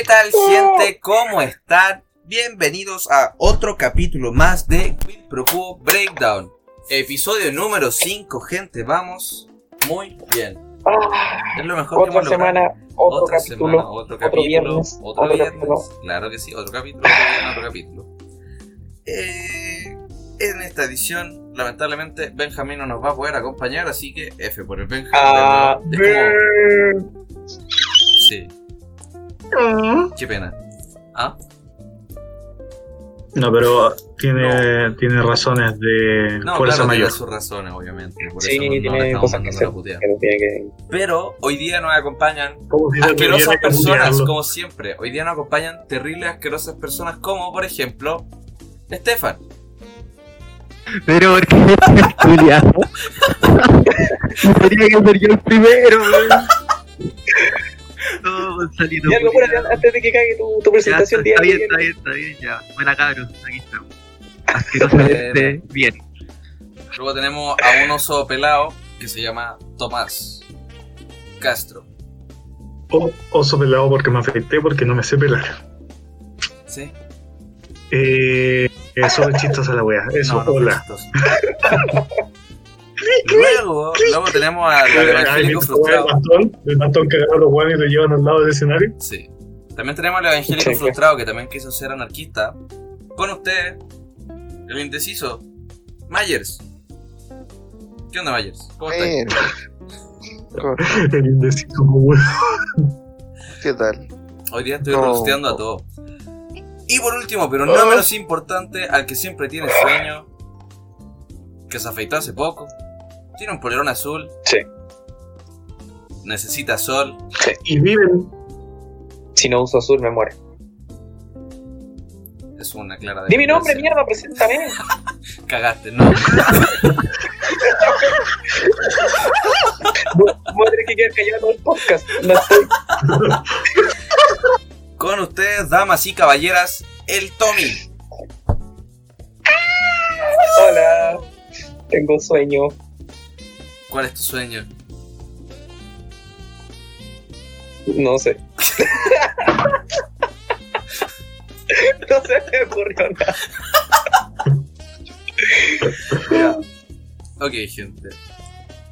¿Qué tal, gente? ¿Cómo están? Bienvenidos a otro capítulo más de Quid Pro Quo Breakdown. Episodio número 5, gente. Vamos muy bien. Es lo mejor que Otra logrado. semana, otro Otra capítulo, semana, otro otro capítulo, viernes, otro otro viernes. capítulo. Claro que sí, otro capítulo, otro viernes, otro capítulo. Eh, en esta edición, lamentablemente, Benjamín no nos va a poder acompañar, así que F por el Benjamín. Ah, sí, qué pena. ¿Ah? No, pero tiene, tiene razones de No, fuerza claro, mayor. tiene sus razones, obviamente. Por Sí, eso no tiene estamos cosas que puteada. que tiene que- Pero hoy día nos acompañan si se asquerosas personas, como siempre. Hoy día nos acompañan terribles, asquerosas personas, como por ejemplo, Estefan. Pero ¿por qué Julián? Tenía que ser yo el primero. No, Gonzalito. Ya, Julián. apúrate antes de que cague tu, tu Ya, presentación está, está bien, está bien, está bien, ya. Buena cabros, aquí estamos. Asquerosamente bien. Luego tenemos a un oso pelado que se llama Tomás Castro. O- oso pelado porque me afecté porque no me sé pelar. ¿Sí? Eh, eso es chistosa la wea. Eso, No, hola. Luego, luego tenemos al Eh, evangélico ¿has visto frustrado. El bastón, el bastón que agarra a los guanes y lo llevan al lado del escenario. Sí. También tenemos al evangélico frustrado que también quiso ser anarquista. Con ustedes, el indeciso, Myers. ¿Qué onda, Myers? ¿Cómo estás? El indeciso, como. ¿qué tal? Hoy día estoy No. rosteando a todos. Y por último, pero no menos importante, al que siempre tiene sueño, que se afeitó hace poco, tiene un polerón azul, Sí. necesita sol, Y viven. Si no uso azul, me muere. es una clara Di mi nombre, mierda, preséntame. Cagaste, no. Voy voy a tener que quedar callado todo el podcast. No estoy. Con ustedes, damas y caballeras, el Tommy. Hola. Tengo sueño. ¿Cuál es tu sueño? No sé. no se me ocurrió nada. Ok, gente.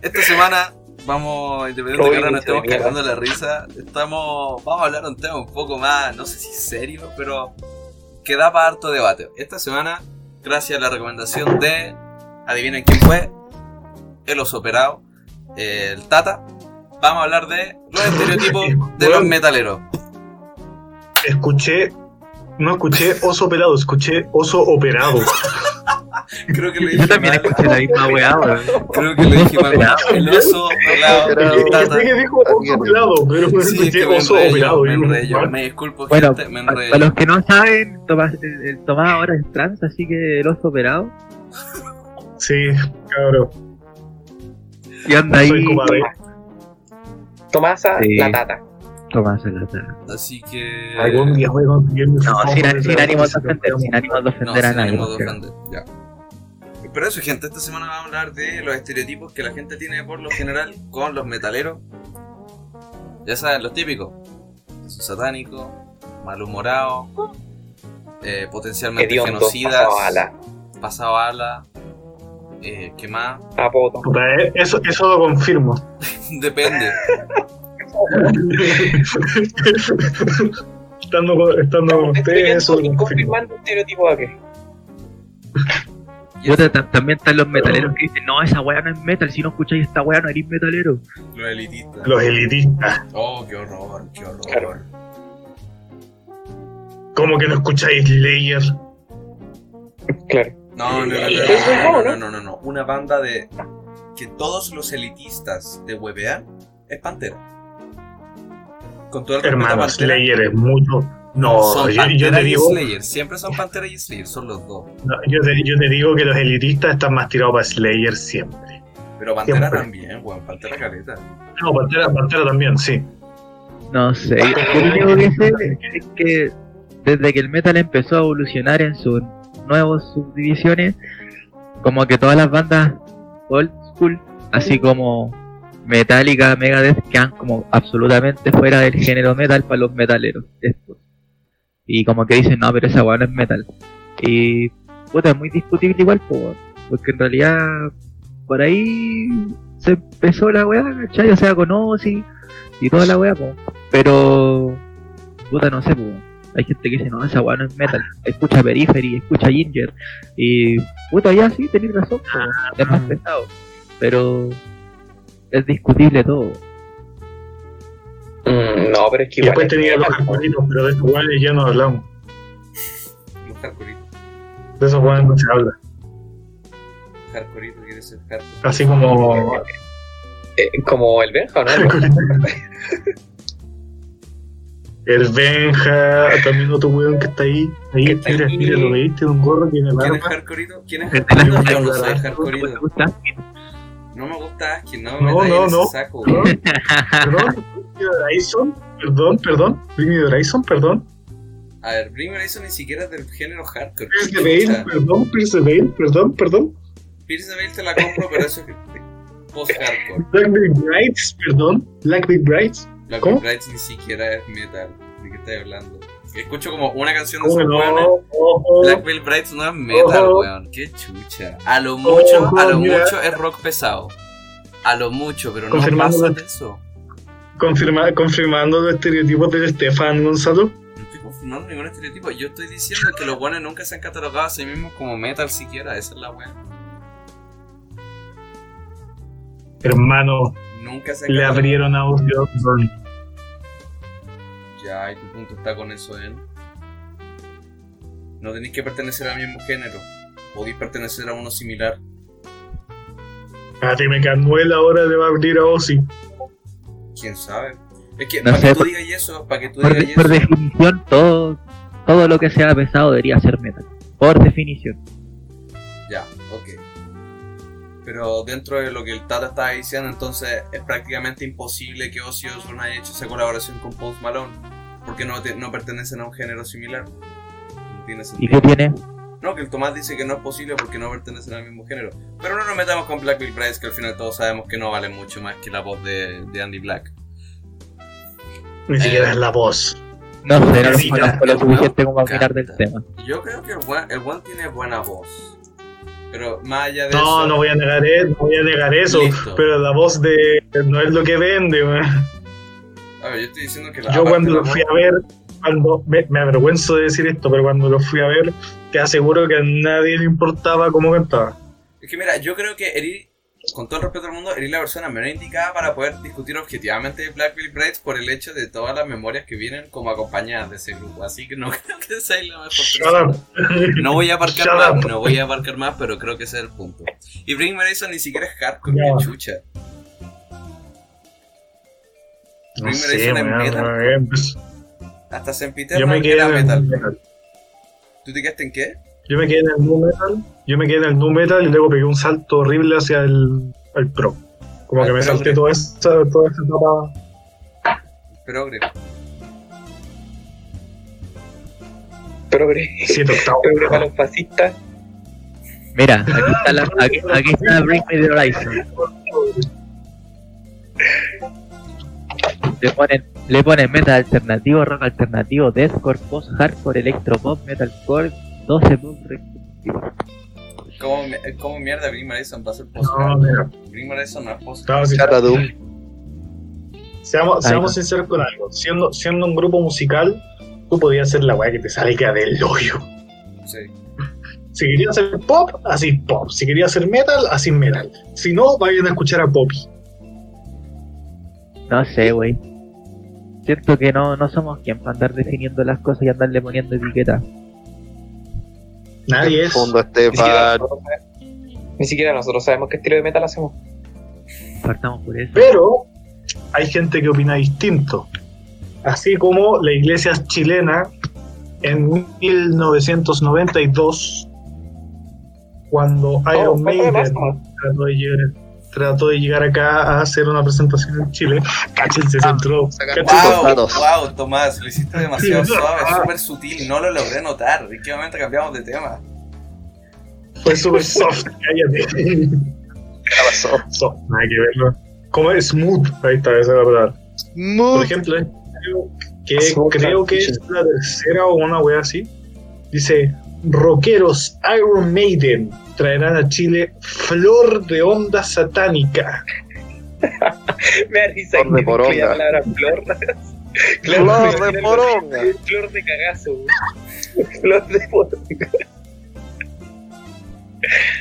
Esta semana vamos, independiente de que ahora nos estemos cagando la risa, estamos, vamos a hablar de un tema un poco más, no sé si serio, pero que da para harto debate. Esta semana, gracias a la recomendación de, adivinen quién fue, el oso operado, el Tata, vamos a hablar de los estereotipos de los metaleros. Escuché. No escuché oso pelado, escuché oso operado. Creo que le Yo dije también mal, escuché la misma weá, creo que le dije mal, el oso operado, Operado. el Tata. Escuché que dijo oso pelado, pero no Sí, es escuché que me oso operado. me yo, yo me disculpo, Bueno, gente, me Para los que no saben, Tomás, el, el Tomás ahora es trans, así que el oso operado. Sí, cabrón. Y anda ahí. Tomasa, Sí. la tata. Tomás en la cara. Así que. Algún día voy a conseguir mi No, sin, sin ánimo de ofender, sin ánimo de No, ofender a sin nadie. ánimo de porque- ofender, ya. Pero eso, gente, esta semana vamos a hablar de los estereotipos que la gente tiene por lo general con los metaleros. Ya saben, los típicos: son satánicos, malhumorados, eh, potencialmente Hediondo, genocidas, pasado a la pasado a ala, eh, ¿qué más? apoto. Puta, eh, Eso, eso lo confirmo. Depende. estando con, estando con ustedes, eso lo Estoy confirmo. confirmando un estereotipo de qué. Y Puta, ta- también están los metaleros que dicen, no, esa weá no es metal, si no escucháis esta weá no eres metalero. los elitistas. Los elitistas. Oh, qué horror, qué horror. Claro. ¿Cómo que no escucháis Slayer? Claro. No, no, no, no, no, no, no, no. Una banda de que todos los elitistas de webean es Pantera. Con todo el Hermano, Slayer es mucho. No, son yo, te y digo, Slayer. Siempre son Pantera y Slayer, son los dos. no, yo, te, yo te digo que los elitistas están más tirados para Slayer siempre. Pero Pantera Siempre. también, weón. Pantera caleta. No, Pantera, Pantera también, sí. No sé, yo lo único que sé es que desde que el metal empezó a evolucionar en sus nuevas subdivisiones, como que todas las bandas old school, así como Metallica, Megadeth quedan como absolutamente fuera del género metal para los metaleros. estos. Y como que dicen, no, pero esa weá no es metal. Y puta, es muy discutible igual, porque en realidad por ahí se empezó la weá, ¿cachai? O sea, con Ozzy y toda la weá, pero puta, no sé. Hay gente que dice, no, esa weá no es metal. Escucha Periphery, escucha Ginger. Y puta, ya sí, tenéis razón, po, es más pesado. Pero es discutible todo. Mm, no, pero es que Y igual. después es tenía los hardcoreitos, pero de esos guanes ya no hablamos. Los hardcoreitos. De esos guanes no se habla. Hardcoreito quiere ser hardcore. Así como. eh, como el Benja, ¿no? El Benja, también otro weón que está ahí. Ahí, Que está mira, ahí. mira, lo veis, tiene un gorro, tiene ¿Quién es hardcoreito? ¿Quién es hardcoreito? No soy ¿Te hardcoreito. gusta? No me gusta Askin, no me No, no, no. saco. Perdón, perdón, Horizon, perdón, perdón, Bring Me Horizon, perdón, A ver, Bring Me Horizon ni siquiera es del género hardcore. Pierce the Veil, perdón, Pierce the Veil, perdón, perdón, Pierce the Veil te la compro, pero eso es post-hardcore. Black Big Brights, perdón, Black Big Brights, Black ¿Cómo? Brights ni siquiera es metal. ¿De qué estás hablando? Escucho como una canción de ¿cómo esos no? Ojo, Black Veil Brights no es metal, weón. Qué chucha. A lo mucho, a lo mucho es rock pesado. A lo mucho, pero no pasa de eso. confirma- confirmando los estereotipos de Estefan Gonzalo. No estoy confirmando ningún estereotipo. Yo estoy diciendo que los buenos nunca se han catalogado a sí mismos como metal siquiera. Esa es la weá. Hermano, Nunca se han le abrieron a Ozzy Osbourne. Ya, y tu punto está con eso, ¿eh? No tenéis que pertenecer al mismo género. Podéis pertenecer a uno similar. A ti me Manuel ahora le va a abrir a Ozzy. ¿Quién sabe? Es que, No para sé, que tú por- digas eso, para que tú Por, digas por eso. definición, todo, todo lo que sea pesado debería ser metal. Por definición. Ya, ok. Pero dentro de lo que el Tata estaba diciendo, entonces es prácticamente imposible que Ozzy Osbourne haya hecho esa colaboración con Post Malone. Porque no, te- no pertenecen a un género similar. No tiene ¿Y qué tiene? No, que el Tomás dice que no es posible porque no pertenecen al mismo género. Pero no nos metamos con Black Bill Price, que al final todos sabemos que no vale mucho más que la voz de, de Andy Black. Ni siquiera es la voz. No sé, no lo Sí, conozco lo suficiente como opinar del tema. Yo creo que el One, el One tiene buena voz. Pero más allá de No, eso. no voy a negar eso, no voy a negar eso. Listo. Pero la voz de no es lo que vende, weón. A ver, yo estoy diciendo que la Yo aparte cuando lo fui a ver, cuando me, me avergüenzo de decir esto, pero cuando lo fui a ver, te aseguro que a nadie le importaba cómo cantaba. Es que mira, yo creo que Eri, con todo el respeto al mundo, Eri es la persona menos indicada para poder discutir objetivamente de Black Bill Brides por el hecho de todas las memorias que vienen como acompañadas de ese grupo. Así que no creo que sea la mejor Shut persona. up. No voy a aparcar Shut más, up. no voy a aparcar más, pero creo que ese es el punto. Y Bring Me ni siquiera es hardcore, ni chucha. No sé, es weón, metal. weón, pues, Hasta Sempiterno Yo me quedé era en el metal. ¿Tú te quedaste en qué? Yo me quedé en el nu metal. Yo me quedé en el nu metal y luego pegué un salto horrible hacia el, el pro. Como Al que me progre. salté toda esa, toda esa etapa. Progre. Progre. Siete octavos. Progre para los fascistas. Mira, aquí está, la, aquí, aquí está Bring Me the Horizon. Le ponen, le ponen metal alternativo, rock alternativo, deathcore, post hardcore, electropop, metalcore, 12 pop. ¿Cómo, ¿Cómo mierda Me Horizon va a ser No, post mira. Bring Me Horizon no es post No. Seamos, seamos sinceros con algo. Siendo, siendo un grupo musical, tú podías hacer la weá que te salga del hoyo. Sí. Si querías hacer pop, así pop. Si querías hacer metal, así metal. Si no, vayan a escuchar a Poppy. No sé, wey. Siento que no, no somos quien para andar definiendo las cosas y andarle poniendo etiquetas. Nadie es. Fondo Ni siquiera, Estefan. nosotros sabemos- ni siquiera nosotros sabemos qué estilo de metal hacemos. Partamos por eso. Pero hay gente que opina distinto. Así como la iglesia chilena en 1992, cuando Oh, Iron Maiden marzo. trató de, llegar, trató de llegar acá a hacer una presentación en Chile, cáchense, se entró. saca- cáchense. Wow, wow, Tomás, lo hiciste demasiado Sí, suave, ah. súper sutil, no lo logré notar. ¿En qué momento cambiamos de tema? Fue súper soft, cállate. Soft, nada que verlo. como es smooth, ahí está, esa es la palabra. Por ejemplo, eh, creo que, Smooth creo que es la tercera o una wea así. Dice, rockeros Iron Maiden traerán a Chile flor de onda satánica. Me da risa Flor de que poronga. incluya la palabra flor. flor de poronga. Flor de cagazo. güey. Flor de poronga.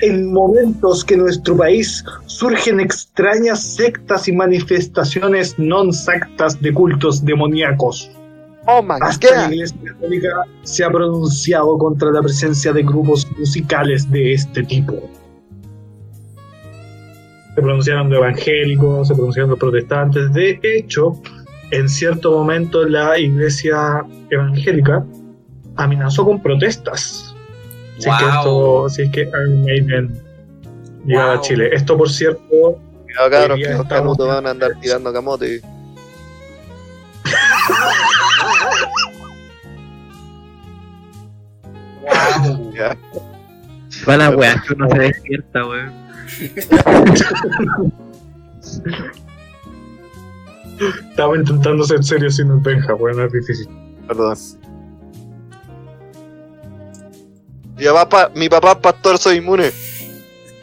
En momentos que en nuestro país surgen extrañas sectas y manifestaciones non sactas de cultos demoníacos. Oh my Hasta la. Iglesia Católica se ha pronunciado contra la presencia de grupos musicales de este tipo. Se pronunciaron los evangélicos, se pronunciaron los protestantes. De hecho, en cierto momento la Iglesia evangélica amenazó con protestas. Si, es que Wow. esto, si es que Iron Maiden llegaba Wow. a Chile. Esto, por cierto, Cuidado, cabros, que los estamos- canutos van a andar tirando camote. Ya. Va la weá que uno se despierta, weón. estaba intentando ser serio sin un penja, bueno, es difícil. Perdón. Mi papá, mi papá es pastor, soy inmune.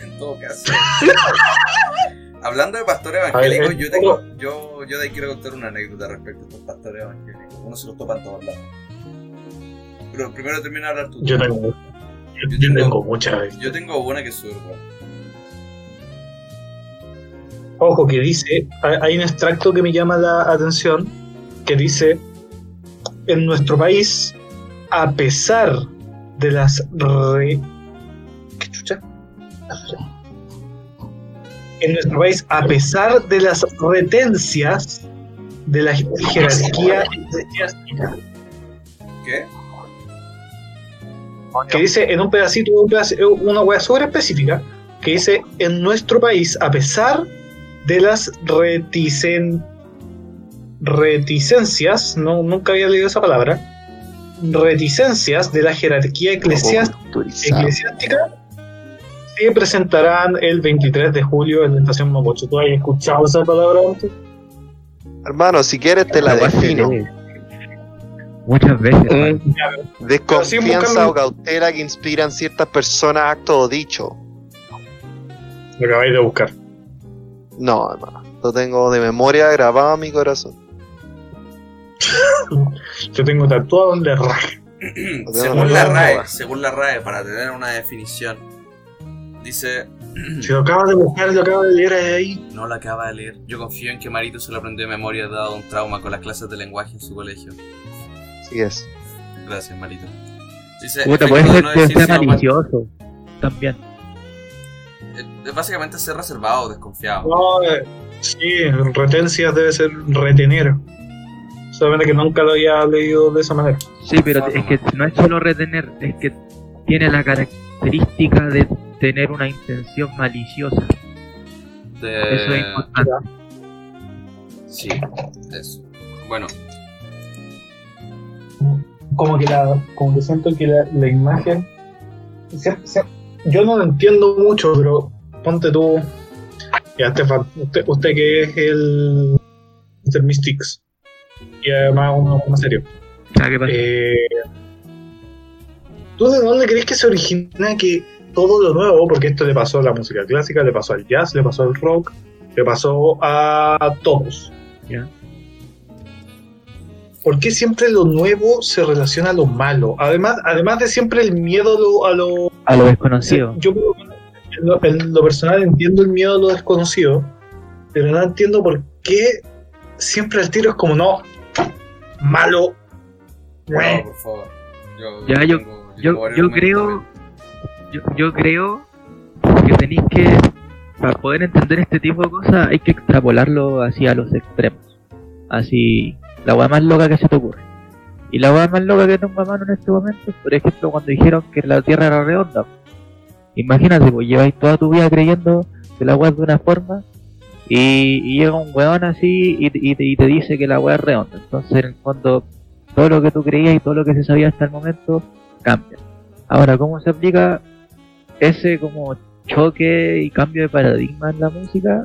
En todo caso. Hablando de pastores ver, evangélicos, eh, yo, tengo, yo, yo de ahí quiero contar una anécdota respecto a estos pastores evangélicos. Uno se los topa en todos lados. Pero primero termina de hablar tú. Yo tengo, yo, Yo yo tengo- tengo muchas. Yo tengo una que es súper buena. Ojo, que dice, hay hay un extracto que me llama la atención, que dice, en nuestro país, a pesar de las re... ¿Qué chucha? En nuestro país, a pesar de las retencias de la jerarquía eclesiástica, ¿Qué? Que dice en un pedacito, un pedaci- una wea súper específica, que dice en nuestro país, a pesar de las reticen, reticencias, no, nunca había leído esa palabra, reticencias de la jerarquía eclesiástica, se presentarán el 23 de julio en la estación Mapocho. ¿Tú has escuchado esa palabra antes? Hermano, si quieres te la se defino. Muchas veces, weón. Desconfianza o cautela que inspiran ciertas personas, actos o dichos. Lo acabáis de buscar. No, hermano. Lo tengo de memoria grabado en mi corazón. Yo tengo tatuado en la raja. según la RAE, según la RAE, para tener una definición, dice, Si lo acabas de buscar, lo acabas de leer ahí. no la acaba de leer, yo confío en que Marito se lo aprendió de memoria dado un trauma con las clases de lenguaje en su colegio. Así es. Gracias, Marito. Dice, Puta, puede de ser no malicioso. También. eh, básicamente ser reservado, desconfiado. No, eh, sí, retencias debe ser retener. Solamente que nunca lo había leído de esa manera. Sí, pero es que no es solo retener, es que tiene la característica de tener una intención maliciosa. De- Eso es importante. Sí, eso. Bueno, Como que, la, como que siento que la, la imagen. se- se- yo no lo entiendo mucho, pero ponte tú. Ya, Estefan, usted, usted que es el Mr. Mystics. Y además uno más serio. Ah, ¿qué pasa? Eh, ¿Tú de dónde crees que se origina que todo lo nuevo, porque esto le pasó a la música clásica, le pasó al jazz, le pasó al rock, le pasó a todos? Ya. ¿Por qué siempre lo nuevo se relaciona a lo malo? Además, además de siempre el miedo a lo... A lo A lo desconocido. yo en lo, en lo personal entiendo el miedo a lo desconocido, pero no entiendo por qué siempre el tiro es como no, malo. no, por favor. Yo, Ya, yo- tengo- Yo, yo argumentos creo, yo, yo creo que tenéis que, para poder entender este tipo de cosas, hay que extrapolarlo hacia los extremos. Así, la weá más loca que se te ocurre. Y la weá más loca que tengo a mano en este momento es, por ejemplo, cuando dijeron que la Tierra era redonda. Imagínate, pues lleváis toda tu vida creyendo que la weá es de una forma y, llega un weón así y, y y te dice que la weá es redonda. Entonces, en el fondo, todo lo que tú creías y todo lo que se sabía hasta el momento cambia. Ahora, ¿cómo se aplica ese como choque y cambio de paradigma en la música?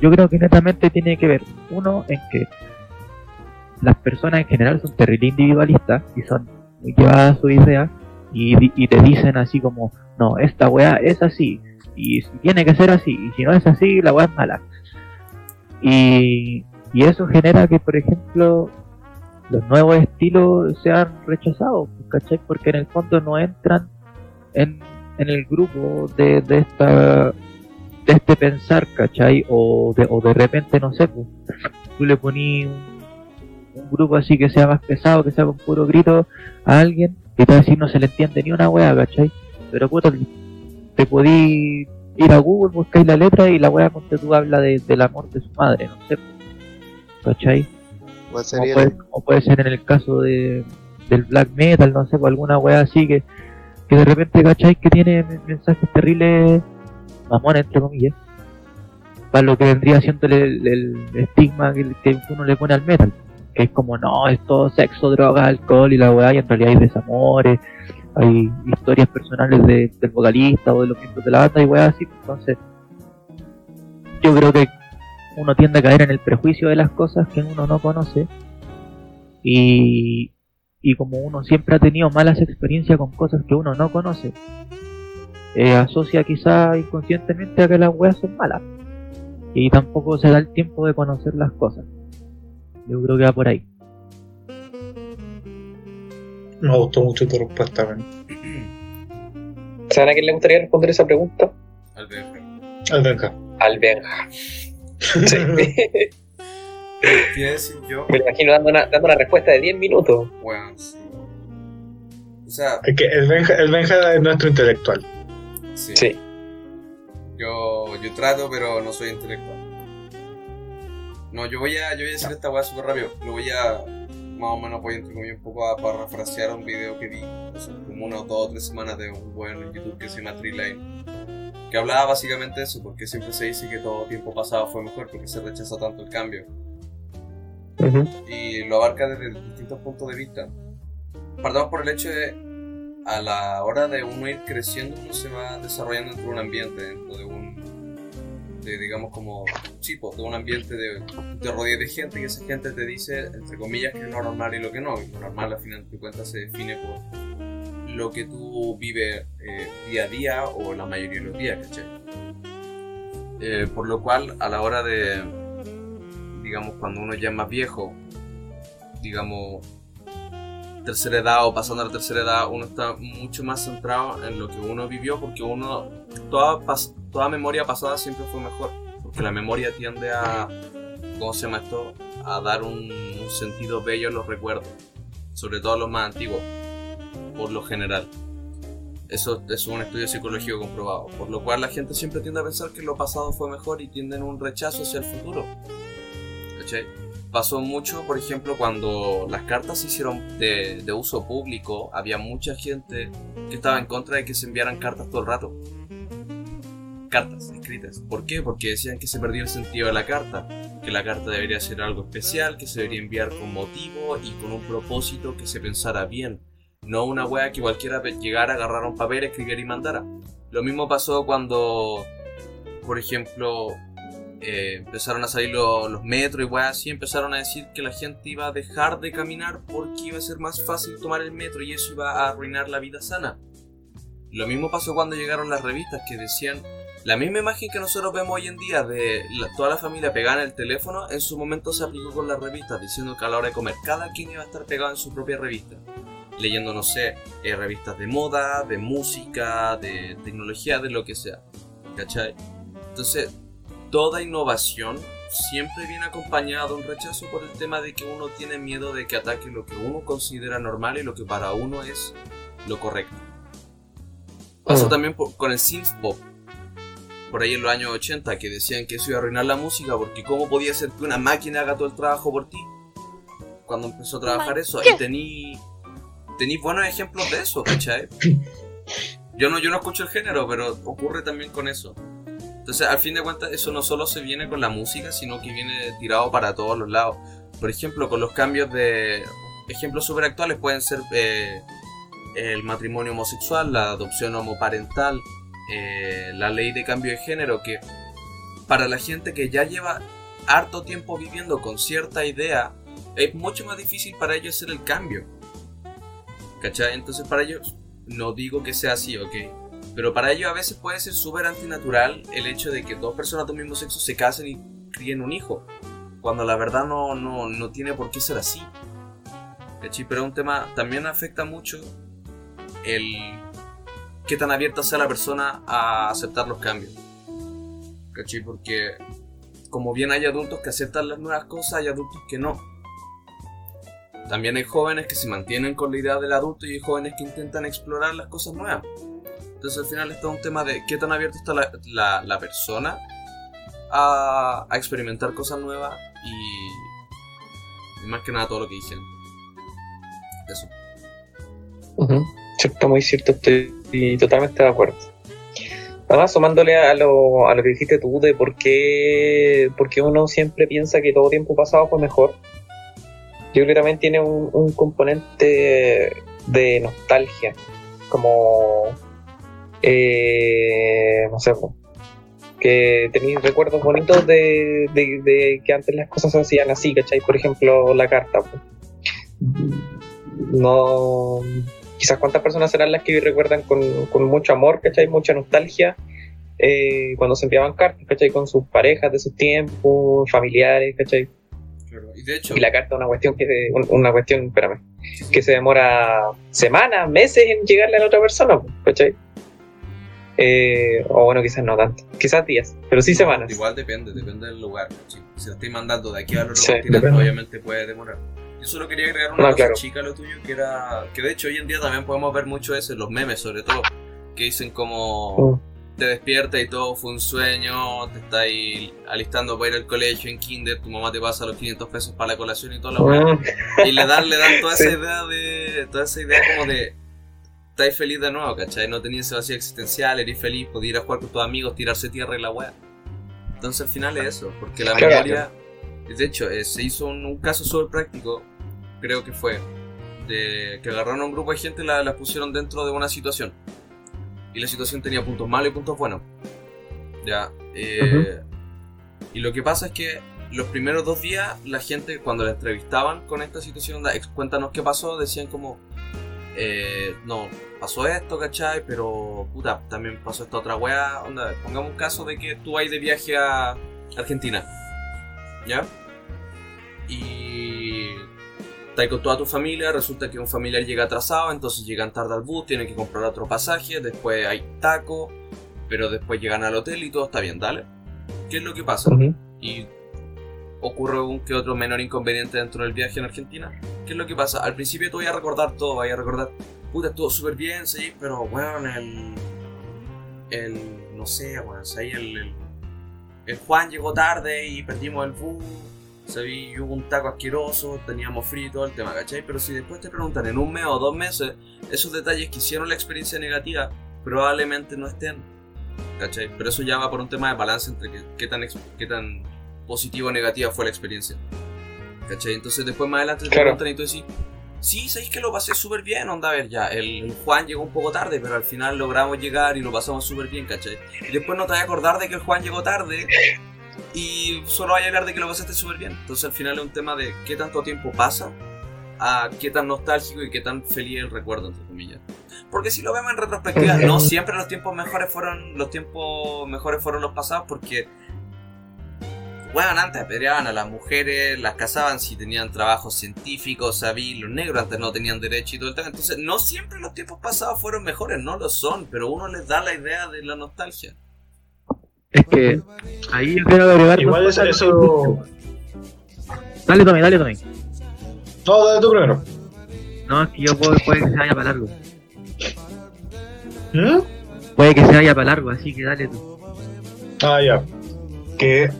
yo creo que netamente tiene que ver, uno, en que las personas en general son terrible individualistas y son muy llevadas a su idea y, y te dicen así como, no, esta weá es así y tiene que ser así y si no es así, la weá es mala. Y, y eso genera que, por ejemplo, los nuevos estilos sean rechazados, ¿cachai? Porque en el fondo no entran en, en el grupo de, de esta de este pensar, ¿cachai? O de, o de repente, no sé, pues, tú le poní un, un grupo así que sea más pesado, que sea con puro grito a alguien, y te decir no se le entiende ni una wea, ¿cachai? Pero puta, te podí ir a Google, buscáis la letra y la wea con que tú habla de, del amor de su madre, no sé, ¿cachai? ¿Cuál Como sería puede, ser en el caso de, del black metal, no sé, o alguna wea así que, que de repente, ¿cachai? Que tiene men- mensajes terribles, mamón, entre comillas, para lo que vendría siendo el, el- el estigma que, que uno le pone al metal. Que es como, no, es todo sexo, droga, alcohol y la weá, y en realidad hay desamores, hay historias personales de- del vocalista o de los miembros de la banda y weá así. Entonces, yo creo que uno tiende a caer en el prejuicio de las cosas que uno no conoce y, y como uno siempre ha tenido malas experiencias con cosas que uno no conoce, eh, asocia quizá inconscientemente a que las weas son malas y tampoco se da el tiempo de conocer las cosas. Yo creo que va por ahí. Me gustó mucho tu respuesta, man. ¿Saben a quién le gustaría responder esa pregunta? Al Benja. Al Benja. Al Benja. Sí. ¿Qué decir yo? Me imagino dando una, dando una respuesta de 10 minutos. Bueno, sí. O sea, Es que el Benja, el Benja es nuestro intelectual. sí. Sí. Yo, yo trato, pero no soy intelectual. No, yo voy a, yo voy a decir esta weá súper rápido. Lo voy a, más o menos voy a entre un poco a parafrasear un video que vi hace como unas dos o tres semanas de un weón en YouTube que se llama Treeline. Que hablaba básicamente de eso, porque siempre se dice que todo tiempo pasado fue mejor porque se rechaza tanto el cambio. y lo abarca desde distintos puntos de vista. Partamos por el hecho de a la hora de uno ir creciendo, uno se va desarrollando dentro de un ambiente, dentro de un, de, digamos como, sí, de un ambiente de, rodeas de gente y esa gente te dice, entre comillas, que es lo normal y lo que no. Y lo normal, al final de cuentas, se define por lo que tú vives eh, día a día o la mayoría de los días, ¿cachai? Eh, por lo cual, a la hora de, digamos, cuando uno ya es más viejo, digamos, tercera edad o pasando a la tercera edad, uno está mucho más centrado en lo que uno vivió porque uno, toda, toda memoria pasada siempre fue mejor, porque la memoria tiende a, ¿cómo se llama esto? A dar un, sentido bello a los recuerdos, sobre todo a los más antiguos, por lo general. Eso, eso es un estudio psicológico comprobado, por lo cual la gente siempre tiende a pensar que lo pasado fue mejor y tienden un rechazo hacia el futuro. ¿Cachai? Pasó mucho, por ejemplo, cuando las cartas se hicieron de, uso público, había mucha gente que estaba en contra de que se enviaran cartas todo el rato. Cartas escritas. ¿Por qué? Porque decían que se perdió el sentido de la carta, que la carta debería ser algo especial, que se debería enviar con motivo y con un propósito que se pensara bien. No una wea que cualquiera llegara, agarrara un papel, escribiera y mandara. Lo mismo pasó cuando, por ejemplo, eh, empezaron a salir lo- los metros y weas así, empezaron a decir que la gente iba a dejar de caminar porque iba a ser más fácil tomar el metro y eso iba a arruinar la vida sana. Lo mismo pasó cuando llegaron las revistas que decían la misma imagen que nosotros vemos hoy en día de la- toda la familia pegada en el teléfono, en su momento se aplicó con las revistas, diciendo que a la hora de comer cada quien iba a estar pegado en su propia revista. Leyendo, no sé, eh, revistas de moda, de música, de tecnología, de lo que sea. ¿Cachai? Entonces, toda innovación siempre viene acompañada de un rechazo por el tema de que uno tiene miedo de que ataque lo que uno considera normal y lo que para uno es lo correcto. Pasó Mm. también por- con el synth pop. Por ahí en los años 80 que decían que eso iba a arruinar la música porque cómo podía ser que una máquina haga todo el trabajo por ti. Cuando empezó a trabajar eso, y tení, tení buenos ejemplos de eso, ¿cachai? Yo no, yo no escucho el género, pero ocurre también con eso. Entonces, al fin de cuentas, eso no solo se viene con la música, sino que viene tirado para todos los lados. Por ejemplo, con los cambios de... Ejemplos súper actuales pueden ser eh, el matrimonio homosexual, la adopción homoparental, eh, la ley de cambio de género, que para la gente que ya lleva harto tiempo viviendo con cierta idea, es mucho más difícil para ellos hacer el cambio. ¿Cachai? Entonces para ellos, no digo que sea así, ok. Pero para ellos a veces puede ser súper antinatural el hecho de que dos personas del mismo sexo se casen y críen un hijo. Cuando la verdad no, no, no tiene por qué ser así. ¿Cachai? Pero un tema también afecta mucho el qué tan abierta sea la persona a aceptar los cambios. ¿Cachai? Porque como bien hay adultos que aceptan las nuevas cosas, hay adultos que no. También hay jóvenes que se mantienen con la idea del adulto y hay jóvenes que intentan explorar las cosas nuevas. Entonces al final está un tema de qué tan abierta está la, la- persona a, a experimentar cosas nuevas y, más que nada todo lo que dije. Eso. Ujú. Cierto, muy cierto, estoy totalmente de acuerdo. Además, sumándole a lo, a lo que dijiste tú de por qué, por qué uno siempre piensa que todo tiempo pasado fue mejor, yo creo que también tiene un componente de nostalgia, como, eh, no sé, que tenéis recuerdos bonitos de, de- de que antes las cosas se hacían así, ¿cachai? Por ejemplo, la carta. No, quizás cuántas personas serán las que recuerdan con, con mucho amor, ¿cachai? Mucha nostalgia eh, cuando se enviaban cartas, ¿cachai? Con sus parejas de sus tiempos, familiares, ¿cachai? Claro. Y de hecho, Y la carta es una cuestión que, un- una cuestión, espérame, que se demora semanas, meses en llegarle a la otra persona, ¿cachai? Eh, o bueno, quizás no tanto, quizás días, pero sí semanas. Igual depende, depende del lugar. ¿cachai? Si lo estoy mandando de aquí al otro Sí, continente, obviamente puede demorar. Yo solo quería agregar una No, cosa claro. chica a lo tuyo, que era. Que de hecho hoy en día también podemos ver mucho eso en los memes, sobre todo. Que dicen como. Mm. Te despiertas y todo fue un sueño, te estás alistando para ir al colegio en Kinder, tu mamá te pasa los 500 pesos para la colación y toda la. Mm, Y le dan, le dan toda Sí. esa idea de. Toda esa idea como de. Estás feliz de nuevo, ¿cachai? No tenías ese vacío existencial, eres feliz, podías ir a jugar con tus amigos, tirarse tierra y la weá. Entonces al final es eso, porque la memoria. De hecho, eh, se hizo un, un caso súper práctico, creo que fue, de que agarraron a un grupo de gente y la, la pusieron dentro de una situación. Y la situación tenía puntos malos y puntos buenos. Ya. eh, Y lo que pasa es que los primeros dos días, la gente, cuando la entrevistaban con esta situación, onda, "Ex- cuéntanos qué pasó, decían como, eh, no, pasó esto, ¿cachai? Pero, puta, también pasó esta otra weá. Onda, pongamos un caso de que tú vas de viaje a Argentina, ¿ya? Y estás con toda tu familia, resulta que un familiar llega atrasado, entonces llegan tarde al bus, tienen que comprar otro pasaje, después hay taco, pero después llegan al hotel y todo está bien, dale. ¿Qué es lo que pasa? y ocurre un que otro menor inconveniente dentro del viaje en Argentina. ¿Qué es lo que pasa? Al principio tú vas a recordar todo, vas a recordar, puta, estuvo súper bien, sí, pero bueno, el. El. No sé, bueno, el, el. el Juan llegó tarde y perdimos el bus. ¿sabí? Hubo un taco asqueroso, teníamos frío y todo el tema, ¿cachai? Pero si después te preguntan en un mes o dos meses, esos detalles que hicieron la experiencia negativa probablemente no estén. ¿Cachai? Pero eso ya va por un tema de balance entre qué, qué tan, qué tan positivo o negativa fue la experiencia. ¿Cachai? Entonces después más adelante te Claro. preguntan y tú decís, sí, sabéis que lo pasé súper bien, onda, a ver, ya, el, el Juan llegó un poco tarde, pero al final logramos llegar y lo pasamos súper bien, ¿cachai? Y después no te vas a acordar de que el Juan llegó tarde y solo vas a hablar de que lo pasaste súper bien. Entonces al final es un tema de qué tanto tiempo pasa a qué tan nostálgico y qué tan feliz el recuerdo, entre comillas. Porque si lo vemos en retrospectiva, no siempre los tiempos mejores fueron los tiempos mejores fueron los pasados porque bueno, antes apedreaban a las mujeres, las casaban si tenían trabajos científicos, sabí, los negros antes no tenían derecho y todo el tema. Entonces, no siempre los tiempos pasados fueron mejores, no lo son, pero uno les da la idea de la nostalgia. Es que ahí yo quiero agregar. Igual dos eso. Dale, Tommy, dale, Tommy. No, dale tú primero. No, es que yo puedo, puede que se vaya para largo. ¿Mm? Puede que se vaya para largo, así que dale tú. Ah, ya. Que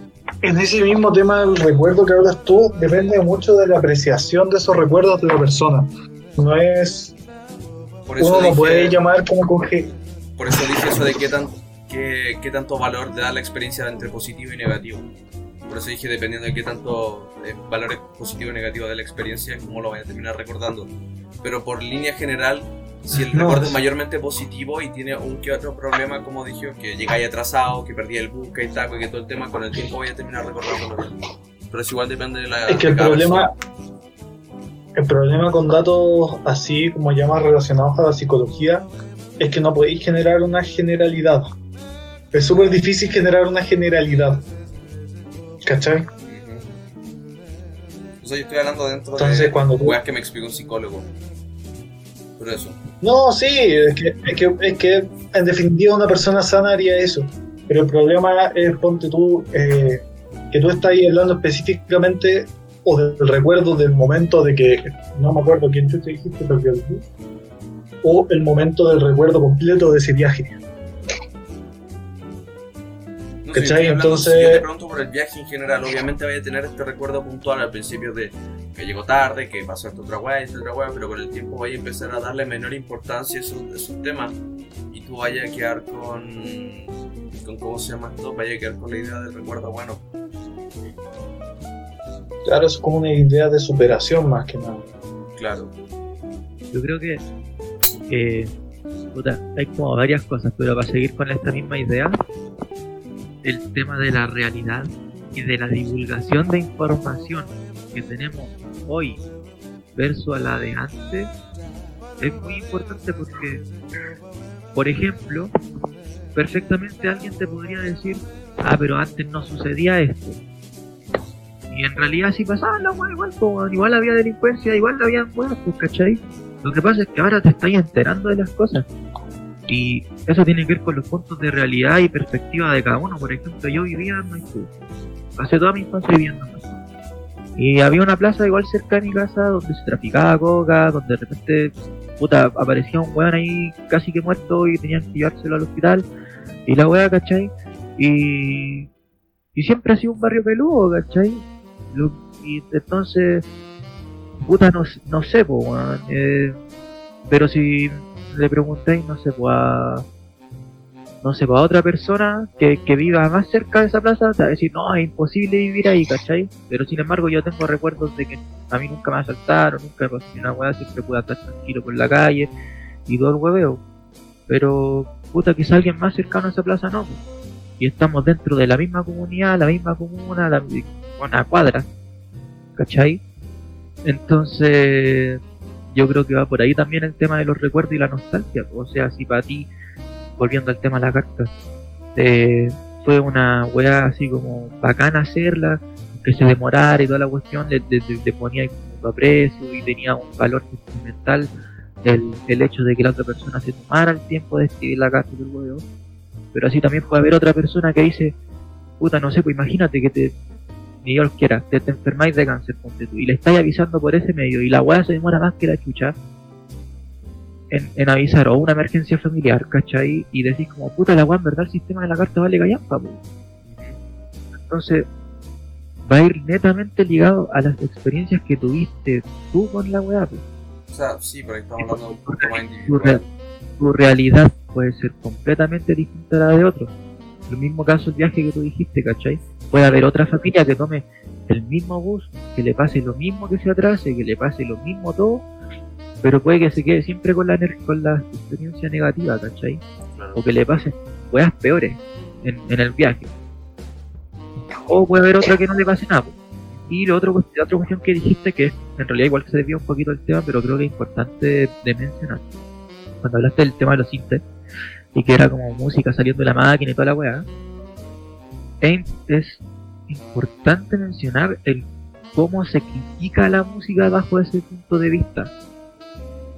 en ese mismo tema del recuerdo que hablas tú, depende mucho de la apreciación de esos recuerdos de la persona. No es. Por eso Uno no dije- puede llamar como coge. Por eso dije eso de qué, tan, qué, qué tanto valor le da la experiencia entre positivo y negativo. Por eso dije, dependiendo de qué tanto eh, valor positivo y negativo de la experiencia, cómo lo vaya a terminar recordando. Pero por línea general, Si el No. recuerdo es mayormente positivo y tiene un que otro problema, como dije, que llegáis atrasado, que perdí el bus, que hay taco, y que todo el tema, con el tiempo voy a terminar recordándolo bien. Pero eso igual depende de la. Es que el problema, el problema con datos así como ya más relacionados a la psicología es que no podéis generar una generalidad. Es súper difícil generar una generalidad. ¿Cachai? persona. O sea, yo estoy hablando dentro Entonces, de cuando tú- que me explicó un psicólogo. Eso. No, sí, es que, es que, es que en definitiva una persona sana haría eso. Pero el problema es, ponte tú, eh, que tú estás hablando específicamente o del recuerdo del momento de que, no me acuerdo quién tú te dijiste, pero que o el momento del recuerdo completo de ese viaje. ¿Cachai? sé, estoy hablando- Entonces- si yo te pregunto por el viaje en general, obviamente vaya a tener este recuerdo puntual al principio de que llegó tarde, que pasó esta otra weá, esta otra weá, pero con el tiempo vaya a empezar a darle menor importancia a esos, a esos temas y tú vayas a quedar con, con. ¿Cómo se llama esto? Vaya a quedar con la idea del recuerdo bueno. Claro, es como una idea de superación más que nada. Claro. Yo creo que, eh, puta, hay como varias cosas, pero para seguir con esta misma idea, el tema de la realidad y de la divulgación de información que tenemos hoy versus a la de antes es muy importante porque, por ejemplo, perfectamente alguien te podría decir, ah, pero antes no sucedía esto. Y en realidad sí pasaba la weá igual, weón. igual había delincuencia, igual había weas, pues, ¿cachai? Lo que pasa es que ahora te estás enterando de las cosas. Y eso tiene que ver con los puntos de realidad y perspectiva de cada uno. Por ejemplo, yo vivía en Maipú. Pasé toda mi infancia viviendo en Maipú. Y había una plaza igual cerca de mi casa donde se traficaba coca, donde de repente puta, aparecía un weón ahí casi que muerto y tenían que llevárselo al hospital. Y la wea, ¿cachai? Y, y siempre ha sido un barrio peludo, ¿cachai? Lo- y entonces, puta, no, no sé, po, weón. eh, pero si le preguntáis, no sé, pues no sé, pues otra persona que, que viva más cerca de esa plaza, te va a decir, no, es imposible vivir ahí, ¿cachai? Pero sin embargo, yo tengo recuerdos de que a mí nunca me asaltaron, nunca me pasó una weá, siempre pude estar tranquilo por la calle y todo el hueveo. Pero, puta, quizá alguien más cercano a esa plaza no. Y estamos dentro de la misma comunidad, la misma comuna, la, una cuadra, ¿cachai? Entonces, yo creo que va por ahí también el tema de los recuerdos y la nostalgia. O sea, si para ti, volviendo al tema de la carta, eh, fue una weá así como bacana hacerla, que se demorara y toda la cuestión, le, le- le- ponía como aprecio y tenía un valor sentimental el, el hecho de que la otra persona se tomara el tiempo de escribir la carta del huevo. Pero así también puede haber otra persona que dice, puta, no sé, pues imagínate que te, ni Dios quiera, te, te enfermáis de cáncer, ponte tú, y le estáis avisando por ese medio, y la weá se demora más que la chucha en, en avisar, o una emergencia familiar, ¿cachai? Y decís como, puta, la weá, en verdad el sistema de la carta vale callampa, po. Entonces, va a ir netamente ligado a las experiencias que tuviste tú con la weá, po. O sea, sí, pero ahí estamos hablando de un punto más Tu, individual. tu realidad puede ser completamente distinta a la de otro. El mismo caso el viaje que tú dijiste, ¿cachai? Puede haber otra familia que tome el mismo bus, que le pase lo mismo que se atrase, que le pase lo mismo todo, pero puede que se quede siempre con la, con la experiencia negativa, ¿cachai? O que le pase weas peores en, en el viaje. O puede haber otra que no le pase nada. Y la otra cuestión que dijiste, que en realidad igual se desvía un poquito el tema, pero creo que es importante de mencionar. Cuando hablaste del tema de los sintes, y que era como música saliendo de la máquina y toda la weá, es, importante mencionar el cómo se critica la música bajo ese punto de vista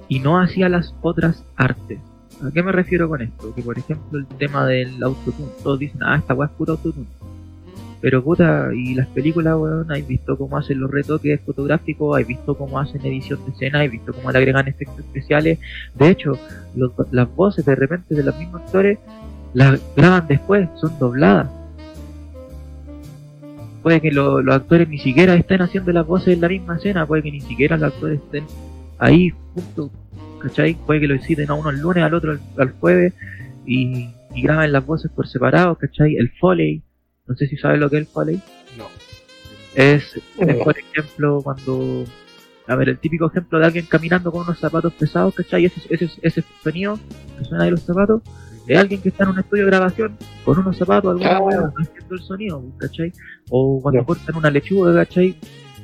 y no hacia las otras artes. ¿A qué me refiero con esto? Que por ejemplo el tema del autotune, todos dicen, ah, esta weá es puro autotune. Pero puta, y las películas, weón, ¿has visto cómo hacen los retoques fotográficos? ¿Has visto cómo hacen edición de escena? ¿Has visto cómo le agregan efectos especiales? De hecho, los- las voces de repente de los mismos actores las graban después, son dobladas. Puede que lo- los actores ni siquiera estén haciendo las voces en la misma escena, puede que ni siquiera los actores estén ahí juntos, ¿cachai? Puede que lo deciden a uno el lunes, al otro el- al jueves y, y graben las voces por separado, ¿cachai? El Foley, no sé si sabes lo que es el Foley. No. Es, es, No. por ejemplo, cuando a ver, el típico ejemplo de alguien caminando con unos zapatos pesados, ¿cachai? Ese, ese, ese sonido que suena de los zapatos, es alguien que está en un estudio de grabación con unos zapatos, alguna hueá, haciendo el sonido, ¿cachai? O cuando cortan una lechuga, ¿cachai?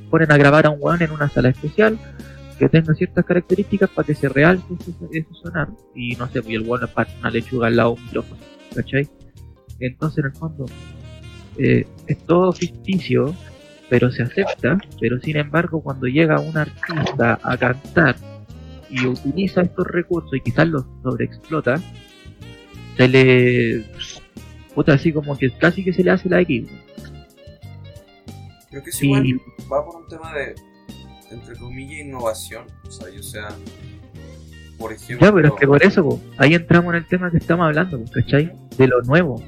Ponen a grabar a un weón en una sala especial que tenga ciertas características para que se realce ese, sonar. Y no sé, pues el weón parte una lechuga al lado de un micrófono, ¿cachai? Entonces, en el fondo, eh, es todo ficticio, pero se acepta, pero sin embargo, cuando llega un artista a cantar y utiliza estos recursos y quizás los sobreexplota, se le. Puta, así como que casi que se le hace la X. Creo que es Y- igual va por un tema de, entre comillas, innovación. O sea, yo sea, por ejemplo... Ya, pero es que por eso, po, ahí entramos en el tema que estamos hablando, po, ¿cachai? De lo nuevo.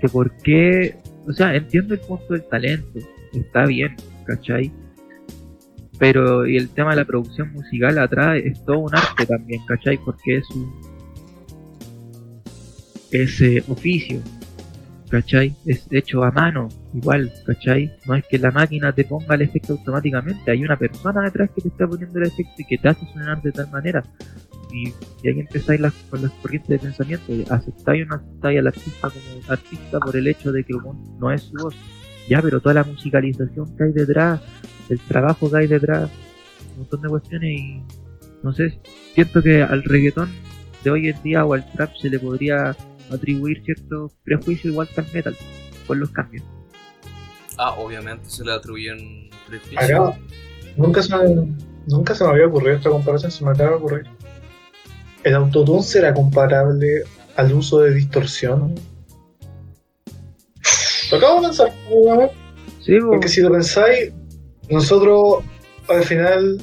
Que por qué, o sea, entiendo el punto del talento, está bien, ¿cachai? Pero y el tema de la producción musical atrás es todo un arte también, ¿cachai? Porque es un es eh, oficio, ¿cachai? Es hecho a mano, igual, ¿cachai? No es que la máquina te ponga el efecto automáticamente, hay una persona detrás que te está poniendo el efecto y que te hace sonar de tal manera y, y ahí empezáis las, con las corrientes de pensamiento, aceptáis o no aceptáis al artista como artista por el hecho de que no es su voz, ya, pero toda la musicalización que hay detrás, el trabajo que hay detrás, un montón de cuestiones y no sé, siento que al reggaetón de hoy en día o al trap se le podría atribuir cierto prejuicio igual que al metal, con los cambios. Ah, obviamente se le atribuyen prejuicios. Acá, nunca se, me, nunca se me había ocurrido esta comparación, se me acaba de ocurrir. ¿El autotune será comparable al uso de distorsión? Lo acabo de pensar. Sí, po, porque si lo pensáis, nosotros al final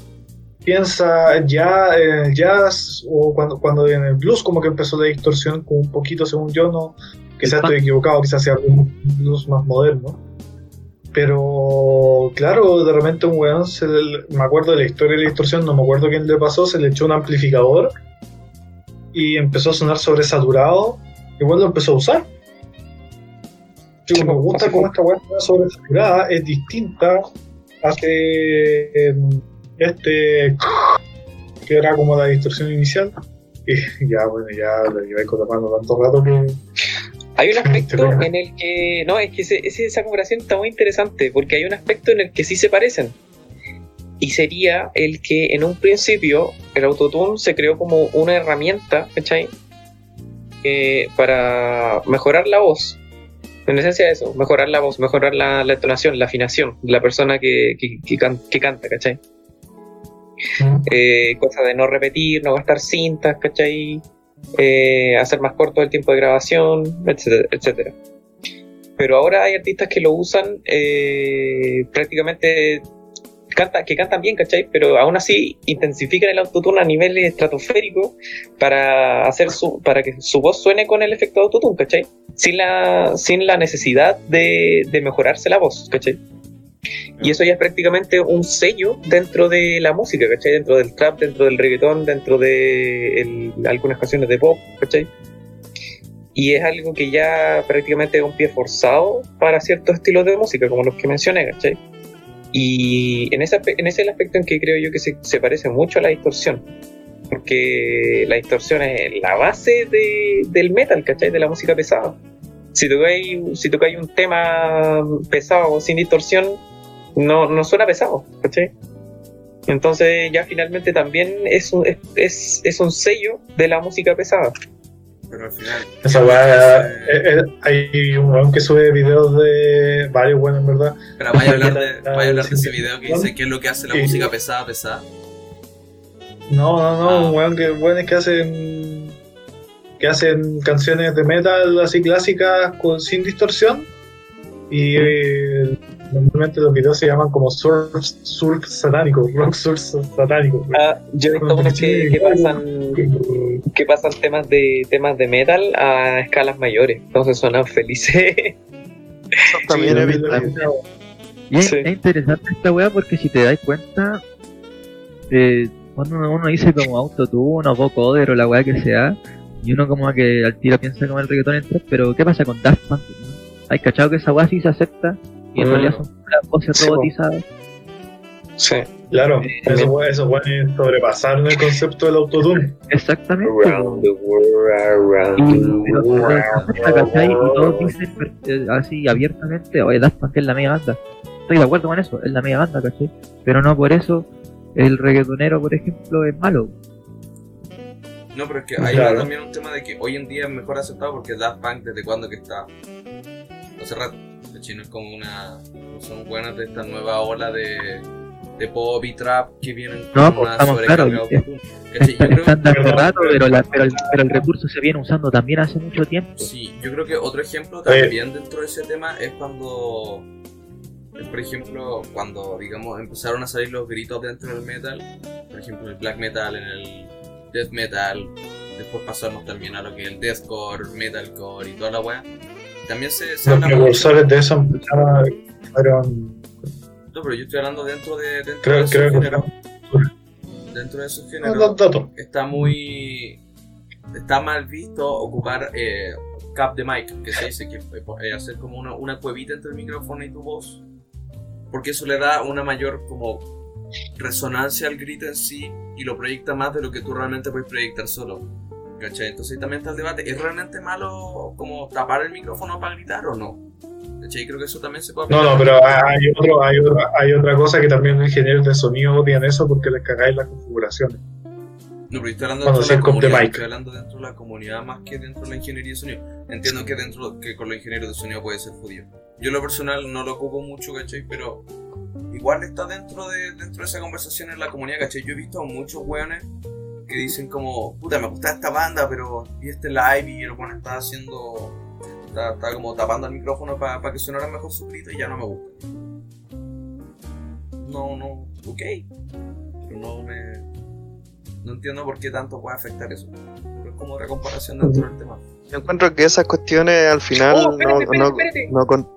piensa ya en el jazz o cuando, cuando en el blues como que empezó la distorsión como un poquito según yo, no quizás estoy equivocado, quizás sea un blues más moderno. Pero claro, de repente un weón, se le- me acuerdo de la historia de la distorsión, no me acuerdo quién le pasó, se le echó un amplificador y empezó a sonar sobresaturado, igual lo empezó a usar. Yo me gusta cómo esta está sobresaturada, es distinta, hace em, este que era como la distorsión inicial. Y ya, bueno, ya lo la mano tanto rato que. Hay un aspecto en el que. No, es que ese- ese- esa comparación está muy interesante, porque hay un aspecto en el que sí se parecen. Y sería el que en un principio el autotune se creó como una herramienta, ¿cachai? Eh, para mejorar la voz. En esencia eso, mejorar la voz, mejorar la, la entonación, la afinación de la persona que, que, que can- que canta, ¿cachai? Eh, cosa de no repetir, no gastar cintas, ¿cachai? Eh, hacer más corto el tiempo de grabación, etcétera, etcétera. Pero ahora hay artistas que lo usan eh, prácticamente que cantan bien, ¿cachai? Pero aún así intensifican el autotune a nivel estratosférico para hacer su, para que su voz suene con el efecto autotune, ¿cachai? Sin la, sin la necesidad de, de mejorarse la voz, ¿cachai? Y eso ya es prácticamente un sello dentro de la música, ¿cachai? Dentro del trap, dentro del reggaetón, dentro de algunas canciones de pop, ¿cachai? Y es algo que ya prácticamente es un pie forzado para ciertos estilos de música, como los que mencioné, ¿cachai? Y en ese, aspe- en ese es el aspecto en que creo yo que se, se parece mucho a la distorsión. Porque la distorsión es la base de- del metal, ¿cachai? De la música pesada. Si tocáis, si un tema pesado sin distorsión, no, no suena pesado, ¿cachai? Entonces ya finalmente también es un, es, es, es un sello de la música pesada. Pero al final. Esa weá. eh, eh, hay un weón que sube videos de varios buenos, en verdad. Pero vaya a hablar de, vaya a hablar de ese video que dice qué es lo que hace la música pesada, pesada. No, no, no, Ah. un weón que buenos que hacen que hacen canciones de metal así clásicas con, sin distorsión y eh, normalmente los videos se llaman como surf, surf satánico, rock surf satánico. Ah, yo he visto unos que, que pasan que pasan temas de temas de metal a escalas mayores, entonces suenan felices. Eso también Sí. Y es, Sí. es interesante esta weá porque si te das cuenta, eh, cuando uno, uno dice como autotune o vocoder o la weá que sea, y uno como que al tiro piensa como el reggaetón entra, pero ¿qué pasa con Daft Punk? ¿Hay cachado que esa weá sí se acepta? Y en Mm. realidad son puras voces Sí, robotizadas. Sí. Claro, eso, puede- eso puede sobrepasar el concepto del autotune. Exactamente. Around the world, Y, around the pero, pero, world. ¿cachai? y todos dicen eh, así abiertamente, oye, Daft Punk es la mega banda. Estoy de acuerdo con eso, es la mega banda, ¿cachai? Pero no por eso el reggaetonero, por ejemplo, es malo. No, pero es que hay Claro. también un tema de que hoy en día es mejor aceptado porque Daft Punk desde cuando que está. Hace rato. De chino es como una. no Son buenas de esta nueva ola de, de pop y trap que vienen No, con pues, una estamos sobrecarga Está- creo, Están hace rato, pero- la- pero, el, pero el recurso se viene usando también hace mucho tiempo. sí, yo creo que otro ejemplo Oye. también dentro de ese tema es cuando. Por ejemplo, cuando digamos empezaron a salir los gritos dentro del metal, por ejemplo el black metal, en el death metal, después pasamos también a lo que es el deathcore, metalcore y toda la weá. También se, se Los precursores de eso fueron, No, pero yo estoy hablando dentro de, dentro de creo, que fueron Dentro de esos géneros está muy. Está mal visto ocupar eh, cap de mic, que se dice que eh, hacer como una, una cuevita entre el micrófono y tu voz. Porque eso le da una mayor como resonancia al grito en sí y lo proyecta más de lo que tú realmente puedes proyectar solo. ¿Cachai? Entonces también está el debate. ¿Es realmente malo como tapar el micrófono para gritar o no? ¿Cachai? Creo que eso también se puede No, no, pero hay, otro, hay, otra, hay otra cosa que también los ingenieros de sonido odian eso porque les cagáis las configuraciones. No, pero estoy hablando dentro de la comunidad, estoy hablando dentro de la comunidad más que dentro de la ingeniería de sonido. Entiendo que dentro que con los ingenieros de sonido puede ser judío. Yo lo personal no lo ocupo mucho, ¿cachai? Pero igual está dentro de, dentro de esa conversación en la comunidad, ¿cachai? Yo he visto a muchos weones que dicen como, puta, me gusta esta banda, pero vi este live y el weón está haciendo, está, está como tapando el micrófono para que sonara mejor su grito y ya no me gusta. No, no, ok. Pero no me... No entiendo por qué tanto puede afectar eso. Pero es como otra comparación dentro del tema. Yo encuentro que esas cuestiones al final Oh, espérate, no, espérate, no, espérate. no con-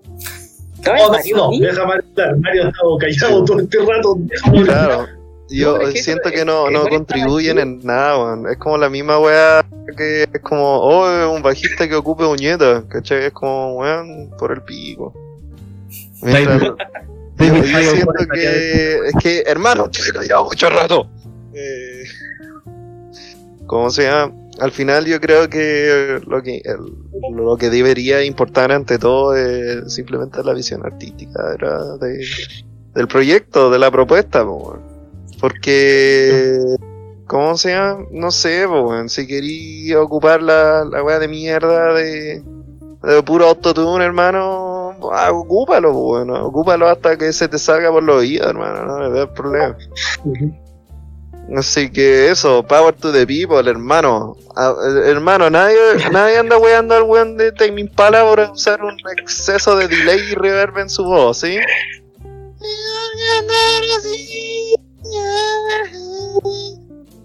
Ay, No, Mario, no, ¿sí? deja Mario hablar. Mario ha estado callado todo este rato. Claro, yo siento que no, no contribuyen en nada, weón. Es como la misma weá que es como, oh, un bajista que ocupe uñetas, ¿cachai? Es como, weón, por el pico. Mientras- yo, yo siento que, es que, hermano, callado mucho rato. Eh, ¿Cómo se llama? Al final yo creo que lo que el- lo que debería importar ante todo es simplemente la visión artística de de- del proyecto, de la propuesta, weón. Porque ¿cómo se llama? No sé, weón. si quería ocupar la, la weá de mierda de, de puro autotune, hermano, ah, ocúpalo, weón. ocúpalo hasta que se te salga por los oídos, hermano, no me veo problema. Así que eso, power to the people, hermano. Ah, hermano, nadie, nadie anda weando al weón de Tame Impala por usar un exceso de delay y reverb en su voz, ¿sí?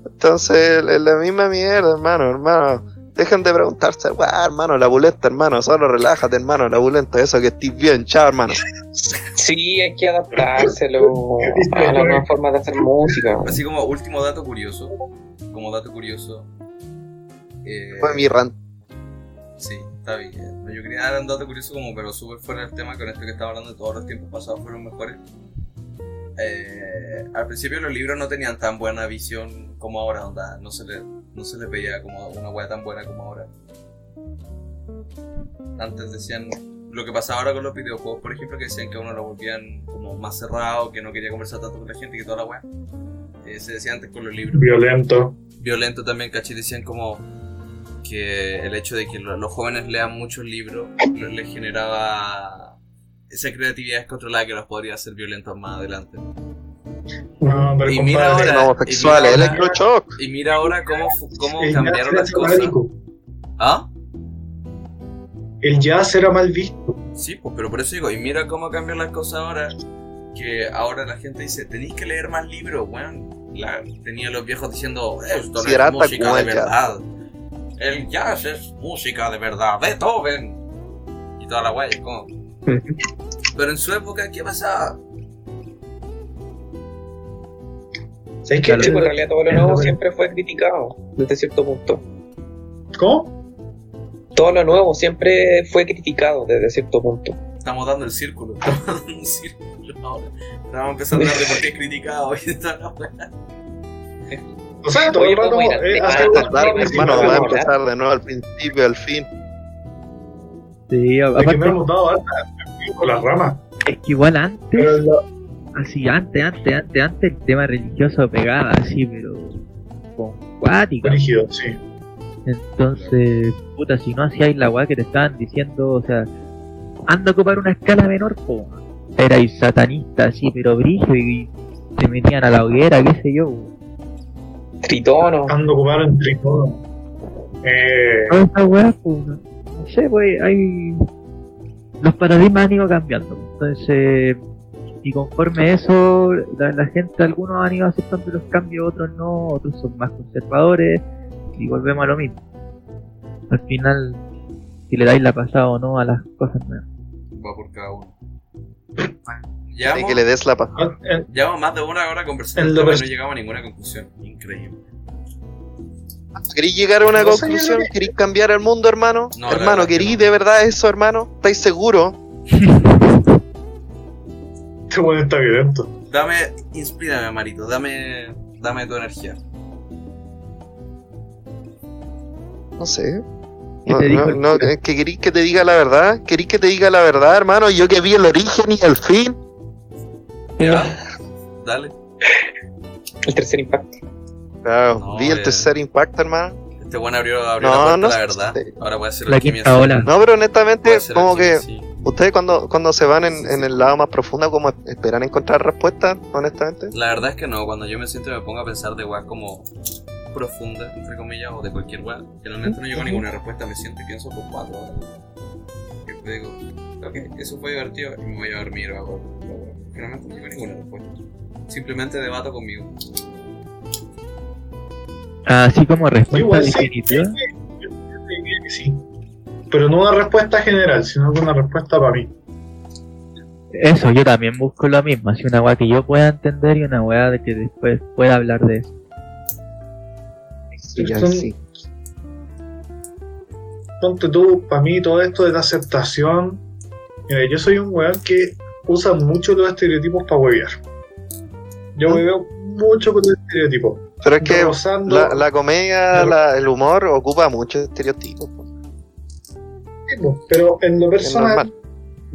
Entonces, es la misma mierda, hermano, hermano. Dejen de preguntarse, weá, hermano, la bulenta, hermano, solo relájate, hermano, la bulenta, eso que estés bien, chao, hermano. Sí, hay que adaptárselo a la nueva forma de hacer música. Así como último dato curioso, como dato curioso. eh, Fue mi rant. Sí, está bien. Yo quería dar un dato curioso como pero súper fuera del tema con esto que estaba hablando de todos los tiempos pasados fueron mejores. Eh, al principio los libros no tenían tan buena visión como ahora, onda, no se le, no se les veía como una wea tan buena como ahora. Antes decían lo que pasaba ahora con los videojuegos, por ejemplo, que decían que a uno lo volvían como más cerrado, que no quería conversar tanto con la gente, que toda la wea. Eh, se decía antes con los libros Violento. violento también, ¿cachai? Decían como que el hecho de que lo- los jóvenes lean muchos libros les generaba esa creatividad descontrolada que los podría hacer violentos más adelante. No, pero Y mira ahora- homosexuales, y mira ahora- electroshock. Y mira ahora cómo, cómo cambiaron las cosas. satánico. ¿Ah? El jazz era mal visto. Sí, pues, pero por eso digo, y mira cómo cambian las cosas ahora. Que ahora la gente dice, tenéis que leer más libros, weón. La- tenía los viejos diciendo, esto no es música como de el jazz. verdad. El jazz es música de verdad, Beethoven. Y toda la guay, Pero en su época, ¿qué pasaba? ¿Sabes. Sí, pues, en realidad todo lo nuevo siempre fue criticado, desde cierto punto. ¿Cómo? Todo lo nuevo siempre fue criticado desde cierto punto. Estamos dando el círculo. estamos dando un círculo. Ahora vamos a empezar a hablar de por qué es criticado y toda la. O sea, todo Oye, el rato. ¿cómo ir eh, a- hace a- una- Dale, una- hermano, una- va a empezar de nuevo al principio, al fin. Sí, que aparte, no hemos dado alta con las ramas. es que igual antes, así, antes, antes, antes, antes, el tema religioso pegaba así, pero con cuática. rígido, sí. Entonces, puta, si no hacíais la weá que te estaban diciendo, o sea, anda a ocupar una escala menor, po. Erais satanista, así, pero brillo y te metían a la hoguera, qué sé yo. Tritono. Ando ocupado en tricono. Eh, Todas esas weas, pues, no, sé, pues, hay. Los paradigmas han ido cambiando. Entonces, y conforme a eso, la, la gente, algunos han ido aceptando los cambios, otros no, otros son más conservadores, y volvemos a lo mismo. Al final, si le dais la pasada o no a las cosas nuevas. Va por cada uno. Y Llevamos, que le des la pasada. llevamos más de una hora conversando pers- no llegamos a ninguna conclusión. Increíble. ¿Queréis llegar a una No conclusión? ¿Queréis cambiar el mundo, hermano? No, hermano, ¿queréis no. de verdad eso, hermano? ¿Estáis seguros? este weón está violento. Dame, inspírame, Marito. Dame, dame tu energía. No sé. ¿Qué No, no, no, ¿Que queréis que te diga la verdad? ¿Queréis que te diga la verdad, hermano? Yo que vi el origen y el fin. Ya. Dale. El tercer impacto. Claro, No, vi el eh. tercer impacto, hermano. Este buen abrió, abrió No, la puerta no a la verdad. Ahora puede ser La alquimia, quinta sí. ola. No, pero honestamente, como que sí. ustedes cuando, cuando se van en, en el lado más profundo, como esperan encontrar respuestas, honestamente. La verdad es que no, cuando yo me siento y me pongo a pensar de weas como profunda, entre comillas, o de cualquier wea, generalmente no llego a ninguna respuesta, me siento y pienso por cuatro horas. Y digo, ok, eso fue divertido y me voy a dormir o hago. Generalmente no llego a ninguna respuesta. Simplemente debato conmigo. Así como respuesta Igual sí. definitiva. Yo diría que sí. Pero no una respuesta general, sino que una respuesta para mí. Eso, yo también busco lo mismo, así una weá que yo pueda entender y una weá de que después pueda hablar de eso. Son- sí. Ponte tú, para mí todo esto de la aceptación. Mira, yo soy un weón que usa mucho los estereotipos para huevear. Yo ¿Ah? hueveo mucho con los estereotipos. Pero es que Rozando- la, la comedia, No. la- el humor ocupa muchos estereotipos. Pero en lo personal,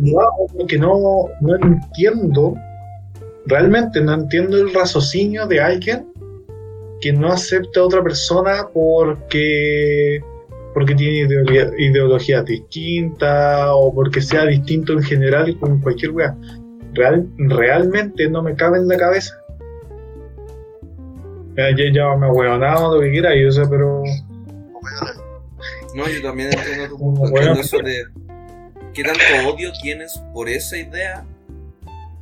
hago porque no, no entiendo, realmente no entiendo el raciocinio de alguien que no acepta a otra persona porque, porque tiene ideología- ideologías distintas o porque sea distinto en general con cualquier weá. Real, realmente no me cabe en la cabeza. Ya, me huevonado lo que quiera, yo sé, pero No, yo también entiendo tu punto. Entiendo eso de qué tanto odio tienes por esa idea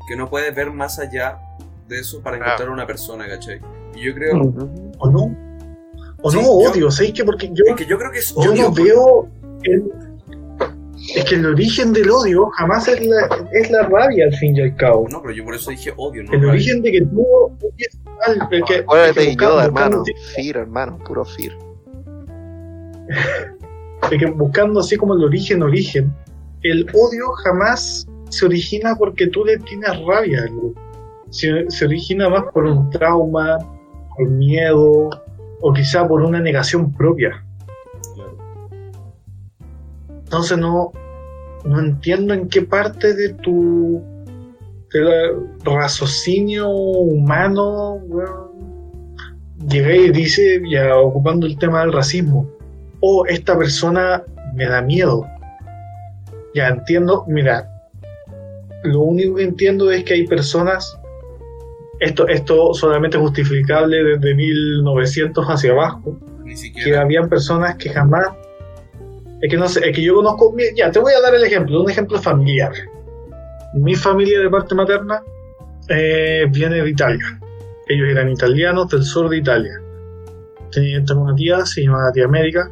que no puedes ver más allá de eso para encontrar una persona, ¿cachai? Y yo creo, o no. O Sí, no yo- odio, ¿sabes qué? Porque yo, es que yo creo que es yo odio. no veo el, es que el origen del odio jamás es la, es la rabia al fin y al cabo. No, pero yo por eso dije odio, ¿no? El rabia. origen de que tú odies al- el que, el Acuérdate que de hermano. Fear, hermano, puro fear. el que buscando así como el origen, origen, el odio jamás se origina porque tú le tienes rabia a algo. Se, se origina más por un trauma, por miedo, o quizá por una negación propia. Entonces no, no entiendo en qué parte de tu raciocinio humano llegué y dice, ya ocupando el tema del racismo, oh, esta persona me da miedo. Ya entiendo, mira, lo único que entiendo es que hay personas, esto, esto solamente justificable desde 1900 hacia abajo, Ni que habían personas que jamás es que no sé, es que yo conozco, ya te voy a dar el ejemplo, un ejemplo familiar. Mi familia de parte materna eh, viene de Italia. Ellos eran italianos del sur de Italia. Tenía una tía, se llama tía América.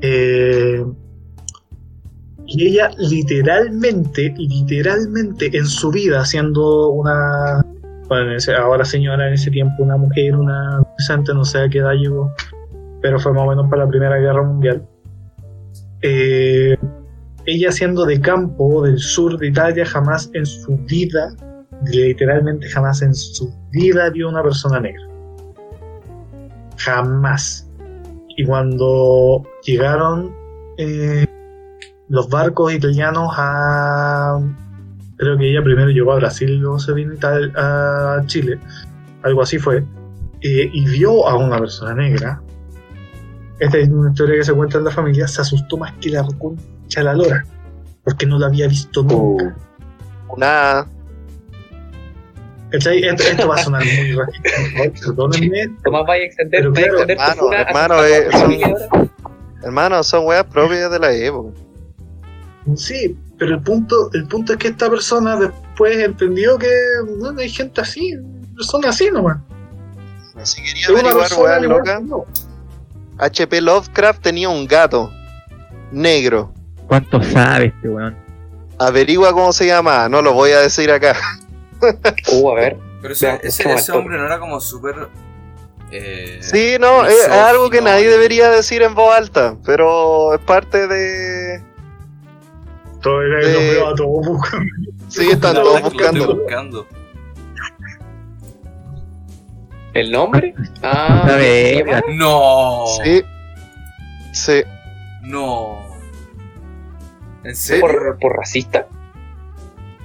Eh, y ella literalmente, literalmente en su vida, siendo una, bueno, ahora señora en ese tiempo, una mujer, una adolescente, no sé a qué edad llegó, pero fue más o menos para la Primera Guerra Mundial. Eh, ella siendo de campo del sur de Italia, jamás en su vida, literalmente jamás en su vida vio una persona negra. Jamás. Y cuando llegaron eh, los barcos italianos a... Creo que ella primero llegó a Brasil luego se vino a Chile. Algo así fue. eh, y vio a una persona negra. Esta es una historia que se cuenta en la familia. Se asustó más que la concha la lora. Porque no la había visto nunca. Nada. ¿Cachai? Esto, esto va a sonar muy racista. Perdónenme. Tomás, vaya a extender, Pero claro, extender hermano, hermano, eh, son-. Hermano, son weas propias de la época. Sí, pero el punto, el punto es que esta persona después entendió que bueno, hay gente así, personas así nomás. Si quería averiguar weas locas. HP Lovecraft tenía un gato negro. ¿Cuánto sabe este weón? Averigua cómo se llama, no lo voy a decir acá. Uh, a ver. Pero ese, hombre no era como súper. Eh, Sí, no, es, algo que nadie debería decir en voz alta, pero es parte de... Todo todos buscando. Sí, están todos buscando. ¿El nombre? Ah, Sabe, ¿cómo se llama? No. Sí, sí. No. ¿En serio? ¿Por, por racista?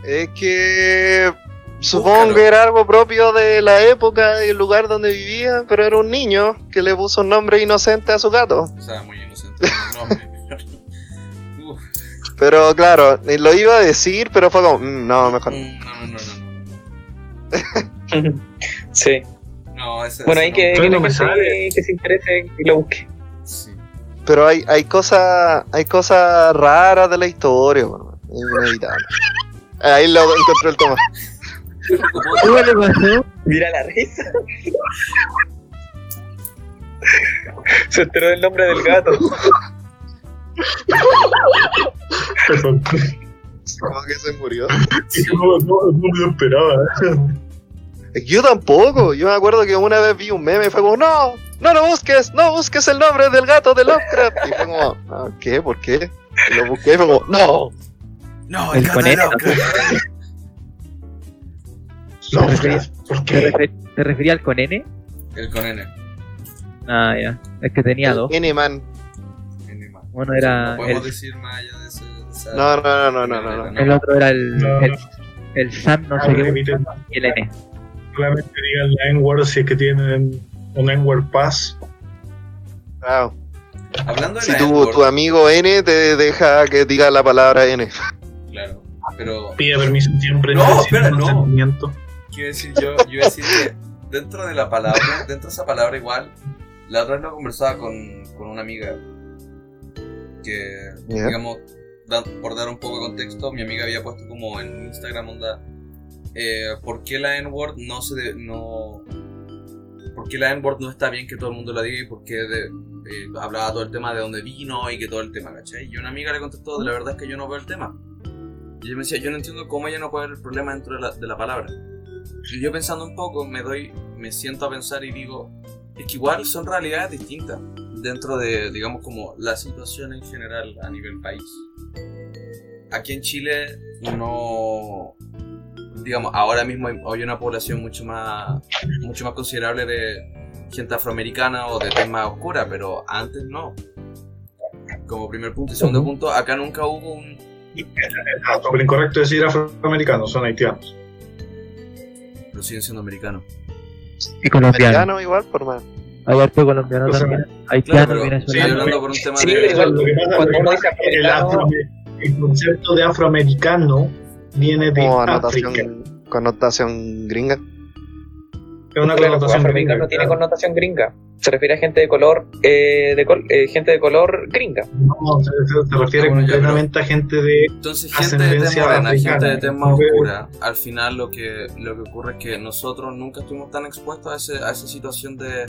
Es que supongo Búscalo. que era algo propio de la época y el lugar donde vivía, pero era un niño que le puso un nombre inocente a su gato. O sea, muy inocente el nombre. Uf, Pero claro, lo iba a decir, pero fue como, "Mm, no, mejor. no". mm, no, no, no, no. sí. No, ese Bueno, hay que, no. Que, que, que se interese y lo busque. Sí. Pero hay, hay cosas hay cosas raras de la historia, bueno, es inevitable. Ahí lo encontró el Tomás. ¿Qué le pasó? Mira la risa. Se enteró del nombre del gato. Como que se murió. No, no, no lo esperaba. Yo tampoco. Yo me acuerdo que una vez vi un meme y fue como, no, no lo busques, no busques el nombre del gato de Lovecraft. Y fue como, "Ah, ¿qué? ¿Por qué? Y lo busqué y fue como, no. No, El el gato ¿Te referías- ¿por ¿Te, qué? te refería al con N? El con N. Ah, ya. Es que tenía dos. N-Man. Uno era No podemos el, decir más allá de ese. de esa- No, no, no, no, no, no. el otro era el, No, el, no. el Sam, no Ah, sé qué, repiten. y el N. Solamente digan la N-word si es que tienen un N-word pass. Claro. Hablando de Si la tu, tu amigo N te deja que diga la palabra N. Claro. Pero Pide permiso siempre. No, espera, no. quiero decir yo, yo decir que dentro de la palabra, dentro de esa palabra igual, la otra vez lo conversaba con, con una amiga que, digamos, da- por dar un poco de contexto, mi amiga había puesto como en Instagram onda, eh, ¿por qué la N-word no se de- no por qué la N-word no está bien que todo el mundo la diga y por qué de- eh, hablaba todo el tema de dónde vino y que todo el tema, ¿cachai? Y una amiga le contestó, la verdad es que yo no veo el tema. Y ella me decía, yo no entiendo cómo ella no puede ver el problema dentro de la, de la palabra. Y yo pensando un poco, me doy, me siento a pensar y digo, es que igual son realidades distintas dentro de, digamos, como la situación en general a nivel país. Aquí en Chile no, digamos, ahora mismo hay, hay una población mucho más, mucho más considerable de gente afroamericana o de tema oscura, pero antes no. Como primer punto y segundo punto, acá nunca hubo un, Ah, lo incorrecto decir afroamericanos, son haitianos. pero siguen siendo americanos. Y colombiano. Americano igual, por más. Hay harto colombiano O sea, también. Claro, Haitiano, pero estoy venezolano. hablando por un tema Sí, de... pero el, el concepto de afroamericano viene de Como África. anotación, connotación gringa. Es una Claro, connotación gringa, tiene claro. connotación gringa. Se refiere a gente de color, eh, de col- eh, gente de color gringa. No, se, se- se refiere Ah, bueno, completamente a gente de. Entonces, gente de Ascendencia morena, gente de Porque- oscura, al final lo que, lo que ocurre es que nosotros nunca estuvimos tan expuestos a, ese, a esa situación de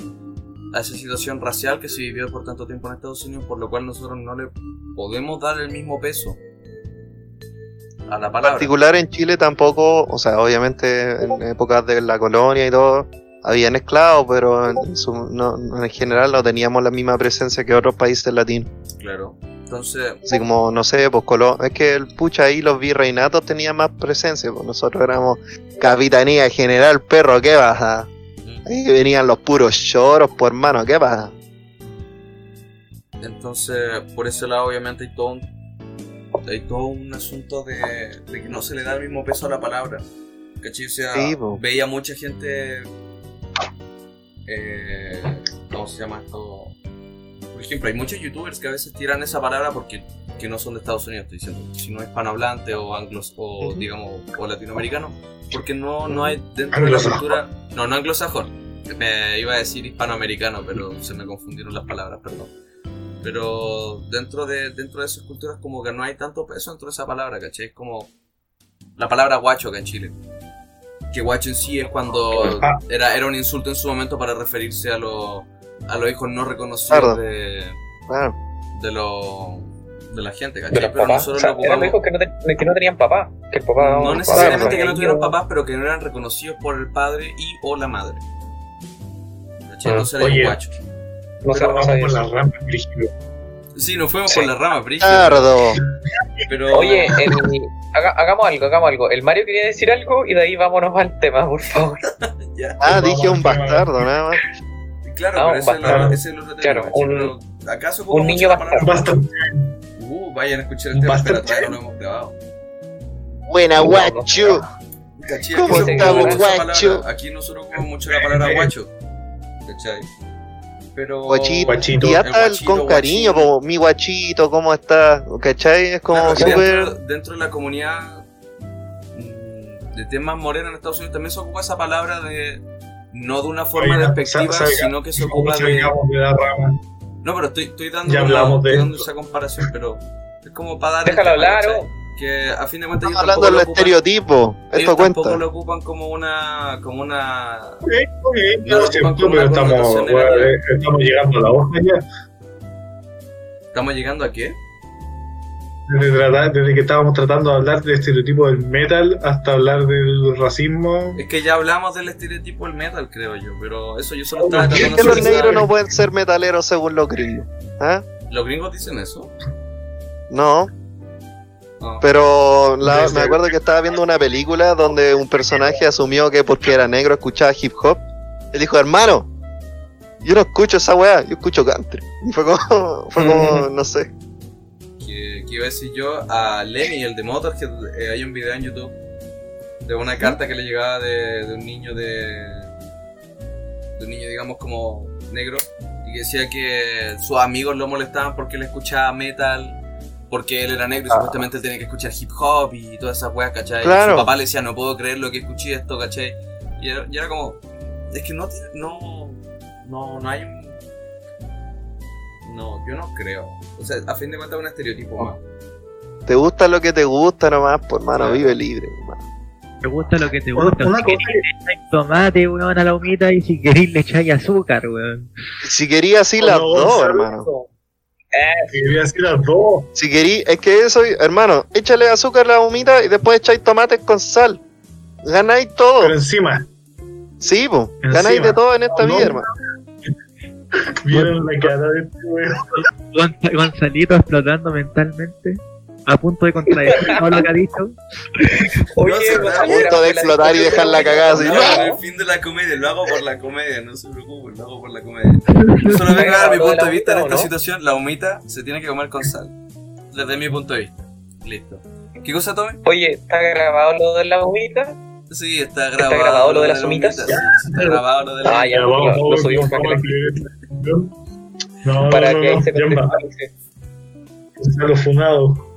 a esa situación racial que se vivió por tanto tiempo en Estados Unidos, por lo cual nosotros no le podemos dar el mismo peso a la En particular en Chile tampoco, o sea, obviamente en épocas de la colonia y todo, habían esclavos, pero en, su- no- no- en general no teníamos la misma presencia que otros países latinos. Claro. Entonces, Así como, no sé, pues Colón. Es que el pucha ahí los virreinatos tenían más presencia. Pues nosotros éramos capitanía general, perro, ¿qué pasa? Ahí venían los puros lloros, pues hermano, ¿qué pasa? entonces por ese lado obviamente hay todo un, hay todo un asunto de, de que no se le da el mismo peso a la palabra. ¿Cachai? O sea, Sí, veía mucha gente... Eh, ¿Cómo se llama esto? Por ejemplo, hay muchos youtubers que a veces tiran esa palabra porque que no son de Estados Unidos, estoy diciendo, si no es hispanohablante o anglos o digamos o latinoamericano, porque no, no hay dentro de la cultura, no, no anglosajón, me iba a decir hispanoamericano, pero se me confundieron las palabras, perdón. Pero dentro de dentro de esas culturas como que no hay tanto peso dentro de esa palabra, ¿cachai? Es como la palabra guacho acá en Chile. Que guacho en sí es cuando Ah. era, era un insulto en su momento para referirse a los a los hijos no reconocidos Claro. de, Claro. de, lo, de la gente, De ¿cachai? los Pero papás. O nosotros sea, lo eran ocupamos. hijos que no, te- que no tenían papá. Que el papá No el necesariamente papá que no niño. papás, pero que no eran reconocidos por el padre y o la madre. ¿Cachai? No serían oye. guachos. No Pero no vamos por las ramas, brígido. Sí, nos fuimos Sí. por la rama, brígido. Tardo. Pero. Oye, el- haga- hagamos algo, hagamos algo. El Mario quería decir algo y de ahí vámonos al tema, por favor. ya. Ah, Vamos dije un bastardo, nada más. Claro, Ah, pero un ese es, el otro tema. Un- Pero ¿Acaso un niño bastardo. Bastante. Uh, vayan a escuchar el tema, todavía no lo hemos grabado. Buena, guacho. ¿Cómo se estamos, guacho? Aquí nosotros ocupamos mucho la palabra guacho. ¿Cachai? Pero. Guachito. Guachito. Y El hasta el guachito, con cariño, como mi guachito, ¿cómo está? ¿Cachai? Es como Claro, dentro, dentro de la comunidad mm, de temas morenos en Estados Unidos también se ocupa esa palabra de. No de una forma Oiga, despectiva, salga- sino que se ¿Cómo ocupa de. salgamos de la rama? No, pero estoy, estoy dando, Ya una- hablamos de estoy dando esa comparación, pero es como para dar. Déjalo hablar, ¿cachai? Oh. Que a fin de cuentas Estamos hablando de tampoco los lo ocupan- estereotipos. ellos Esto tampoco cuenta. lo ocupan como una. como una. No pero una estamos, bueno, eh, llegando a la hoja ya. ¿Estamos llegando a qué? Desde, tratar- desde que estábamos tratando de hablar del estereotipo del metal hasta hablar del racismo. Es que ya hablamos del estereotipo del metal, creo yo, pero eso yo solo estaba ¿por qué ¿Por tratando qué de los se suavizar. negros no pueden ser metaleros según los gringos? ¿Ah? ¿Los gringos dicen eso? No, No. pero la- me acuerdo que estaba viendo una película donde un personaje asumió que porque era negro escuchaba hip hop. Él dijo, hermano, yo no escucho esa weá, yo escucho country. Y fue como, fue como no sé. que, que iba a decir yo a Lenny, el de Motorhead, eh, hay un video en YouTube de una carta que le llegaba de, de un niño de, de un niño digamos como negro y que decía que sus amigos lo molestaban porque él escuchaba metal porque él era negro y Ah. supuestamente él tenía que escuchar hip hop y todas esas weas, ¿cachai? Claro. Y su papá le decía, no puedo creer lo que escuché esto, ¿cachai? Y era, y era como, es que no, no, no, no hay un... No, yo no creo. O sea, a fin de cuentas es un estereotipo más. Te gusta lo que te gusta nomás, pues hermano, Claro. vive libre. hermano. Te gusta lo que te gusta. una si querés le echáis tomate, weón, a la humita y si queréis le echáis azúcar, weón. Si quería así las no, dos, hermano. Eh, Quería decir las dos. Si querí, es que eso, hermano, échale azúcar a la humita y después echáis tomates con sal. Ganáis todo. Pero encima, Sí. Encima. Ganáis de todo en esta No, vida, no. hermano. vieron la cara de este Gonzalito explotando mentalmente, a punto de contradecir todo lo que ha dicho. Oye, No, Gonzalo, a punto de explotar y dejar la cagada así, No, ¿no? en el fin de la comedia, lo hago por la comedia, no se preocupen, lo hago por la comedia. Yo solo vengo a dar mi ¿Lo punto de vista en esta no? situación. La humita se tiene que comer con sal. Desde mi punto de vista. Listo. ¿Qué cosa tome? Oye, ¿está grabado lo de la humita? Sí, está grabado. grabado lo de las la humitas? humita, Sí, está grabado lo de la Ah, ya, lo- lo vamos, subimos para que vamos la-. No, Para no, que ahí no, se va.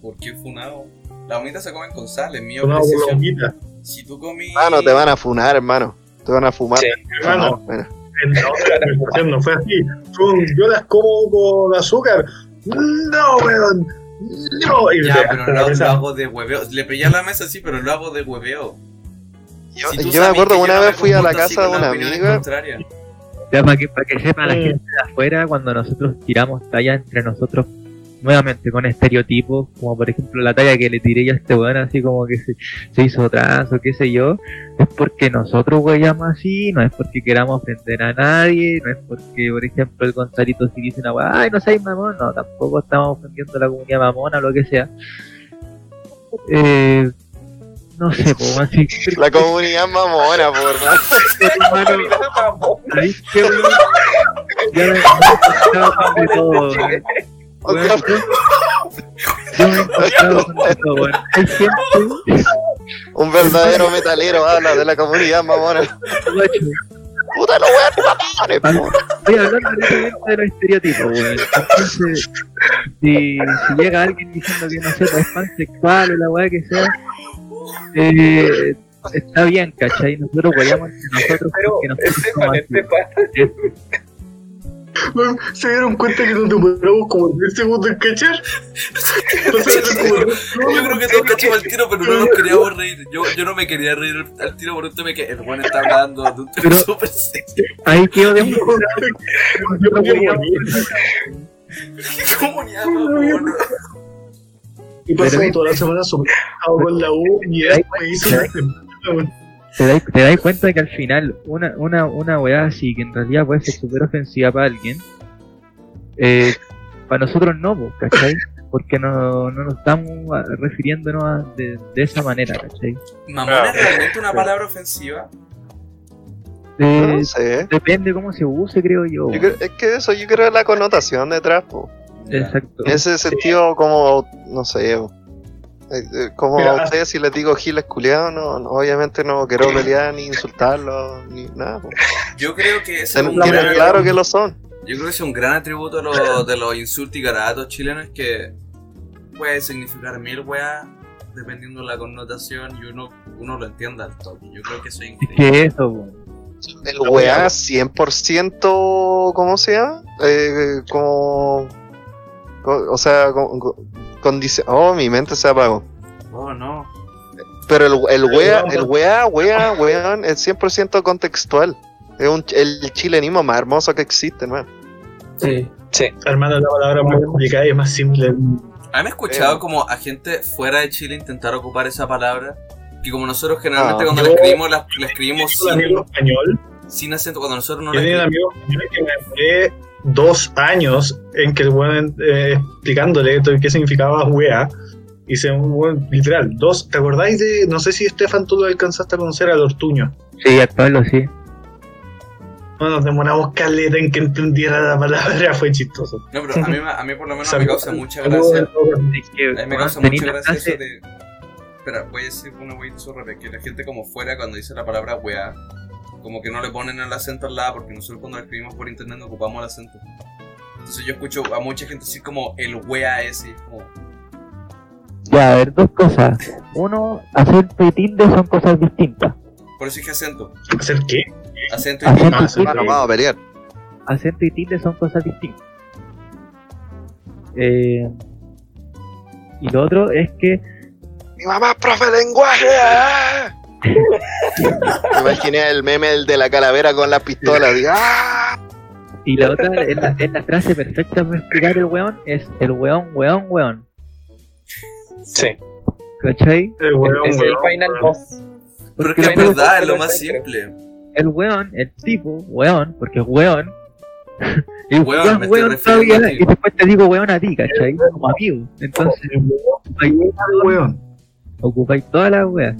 Gonzalo funado. ¿Por qué funado? Las humitas se comen con sal, es la humita. Si tú comí. Hermano, te van a funar, hermano. Te van a fumar. Sí. Hermano, Bueno, en la otra conversación no fue así. Fue un, yo las como con azúcar. No, weón. No. Y Ya, pero la lo, hago de hueveo. Le pegué a la mesa, sí, pero lo hago de hueveo. yo, Si yo me acuerdo una no vez fui a la casa de una amiga. Ya para que, para que sepa la Mm. gente de afuera, cuando nosotros tiramos talla entre nosotros nuevamente con estereotipos, como por ejemplo la talla que le tiré yo a este weón, así como que se, se hizo trans o qué sé yo, es porque nosotros weyamos así, no es porque queramos ofender a nadie, no es porque, por ejemplo, el Gonzalito si dice una weá, ay, no seáis mamón, no, tampoco estamos ofendiendo a la comunidad mamona o lo que sea. Eh, no sé, pues, así. La comunidad mamona, por más. Weón, yo- me todo, weón. Hay gente, Un verdadero metalero habla de la comunidad mamona. Puta, los weones mamones. Estoy hablando directamente de los estereotipos, weón. Entonces, si, si llega alguien diciendo que no sé, pues, es pansexual o la weá que sea, eh, está bien, ¿cachai? Nosotros weyamos entre nosotros Pero, así. Esteban, Weón, ¿Se dieron cuenta que nos demoramos como 10 segundos en cachar? Yo creo que todos cachamos el tiro, pero no nos queríamos reír. Yo, yo no me quería reír al tiro por un tema que el buen está hablando de un tema súper serio. Ahí quedó de Yo me quería morir. ¿Qué comunidad? Y Pero- toda la semana sobrado con la U y me hizo una semana. Te dais, te dais cuenta que al final una, una, una weá así que en realidad puede ser súper ofensiva para alguien, eh, para nosotros no, ¿cachai? Porque no, no nos estamos a- refiriéndonos a- de, de esa manera, ¿cachai? ¿Mamona es realmente una palabra ofensiva? Eh, No sé. depende cómo se use, creo yo. Yo creo- es que eso, yo creo la connotación detrás, po. Exacto. En ese sentido, como, no sé, po. Eh, eh, como Mira, a ustedes si les digo giles culiados, no, no, obviamente no quiero pelear ni insultarlos, ni nada. Yo creo que es un gran, claro que lo son. yo creo que es un gran atributo de los, de los insultos y garabatos chilenos que puede significar mil weas dependiendo de la connotación y uno, uno lo entienda al toque. Yo creo que eso es Es increíble. que eso, po. El weá 100%, ¿cómo se llama? Eh, como, co- o sea, con. Oh, mi mente se apagó. Oh, no. Pero el, el wea, el wea, wea, weón, es 100% contextual. Es un, el chilenismo más hermoso que existe, man. Sí, sí. Hermano, la palabra más complicada y es más simple. ¿Han escuchado Eh. como a gente fuera de Chile intentar ocupar esa palabra? Que como nosotros generalmente Ah. cuando la escribimos, la, escribimos sin, español. sin acento. Cuando nosotros no Yo la tenía un amigo español que me demoré dos años en que el weón eh, explicándole todo qué significaba wea. Y se un weón, literal, dos. ¿Te acordáis de.? No sé si Estefan tú lo alcanzaste a conocer al Ortuño. Sí, actuarlo sí. No, nos demoramos caleta en que entendiera la palabra, fue chistoso. No, pero a mí, a mí por lo menos me causa mucha gracia. de- Es que, A mí me causa mucha gracia eso de. Espera, voy a decir una wey zorra, que la gente como fuera cuando dice la palabra weá, como que no le ponen el acento al lado, porque nosotros cuando escribimos por internet no ocupamos el acento. Entonces yo escucho a mucha gente decir como el weá ese, como, Ya, a ver, dos cosas. Uno, acento y tilde son cosas distintas. por eso dije acento. ¿Hacer qué? Acento y Acento Ah, tilde, vamos a pelear. acento y tilde son cosas distintas. Eh, y lo otro es que Mi mamá es profe de lenguaje. ¡ah! Me imaginé el meme el de la calavera con la pistola. ¡ah! Y la otra es la, es la frase perfecta para explicar el weón, es el weón, weón, weón. Sí. ¿Cachai? El weón, Es el weón, final weón. boss. Pero que Porque es verdad, es lo más simple. el weón, el tipo, weón, porque es weón. y Weón, weón, weón todavía, y después te digo weón a ti, ¿cachai? Como amigo. Entonces, ocupáis, Weón. ocupáis todas las weas.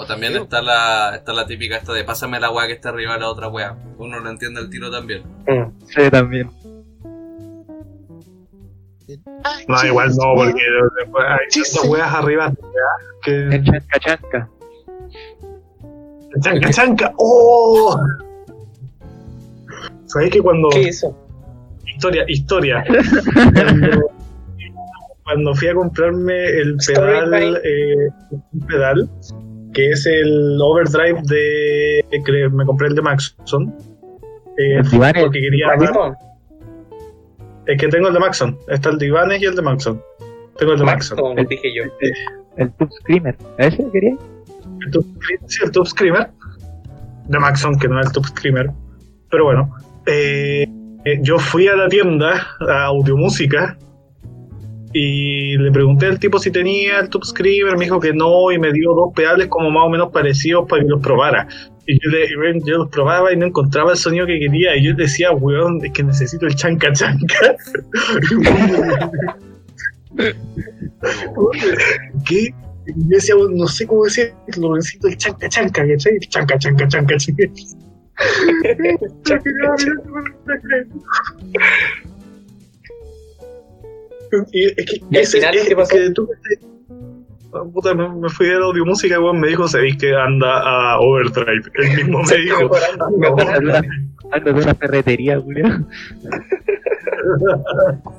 O también está la, está la típica esta de pásame la weá que está arriba de la otra weá. Uno lo entiende el tiro también. Mm. Sí, también. No, igual no, porque después hay tantas weas arriba que. Chanca chanca. ¡Chanca, chanca! ¡Oh! ¿Sabéis que cuando. ¿Qué hizo? Historia, historia. Cuando, cuando fui a comprarme el pedal, eh, un pedal, que es el overdrive de. que me compré el de Maxon. Eh, porque quería. Maxon. Es que tengo el de Maxon. Está el de Ibanez y el de Maxon. Tengo el de Maxon. Maxon, dije yo. El Tube Screamer. ¿A ese quería? El Tube, sí, el Tube Screamer. De Maxon, que no es el Tube Screamer. Pero bueno. eh, eh, yo fui a la tienda, a Audiomúsica, y le pregunté al tipo si tenía el Top Screamer, me dijo que no y me dio dos pedales como más o menos parecidos para que los probara. Y yo, le, yo los probaba y no encontraba el sonido que quería y yo decía, weón, es que necesito el chanca chanca. ¿Qué? Y yo decía, no sé cómo decir, lo necesito el chanca chanca, ¿cachai? El chanca chanca chanca, chanca. Y es que, ¿Y al ese- final es qué pasó? que tú Ah, puta, me, me fui de la audiomúsica, weón, me dijo, sabéis que anda a Overdrive. Él mismo me dijo. Ando de una ferretería, Julián.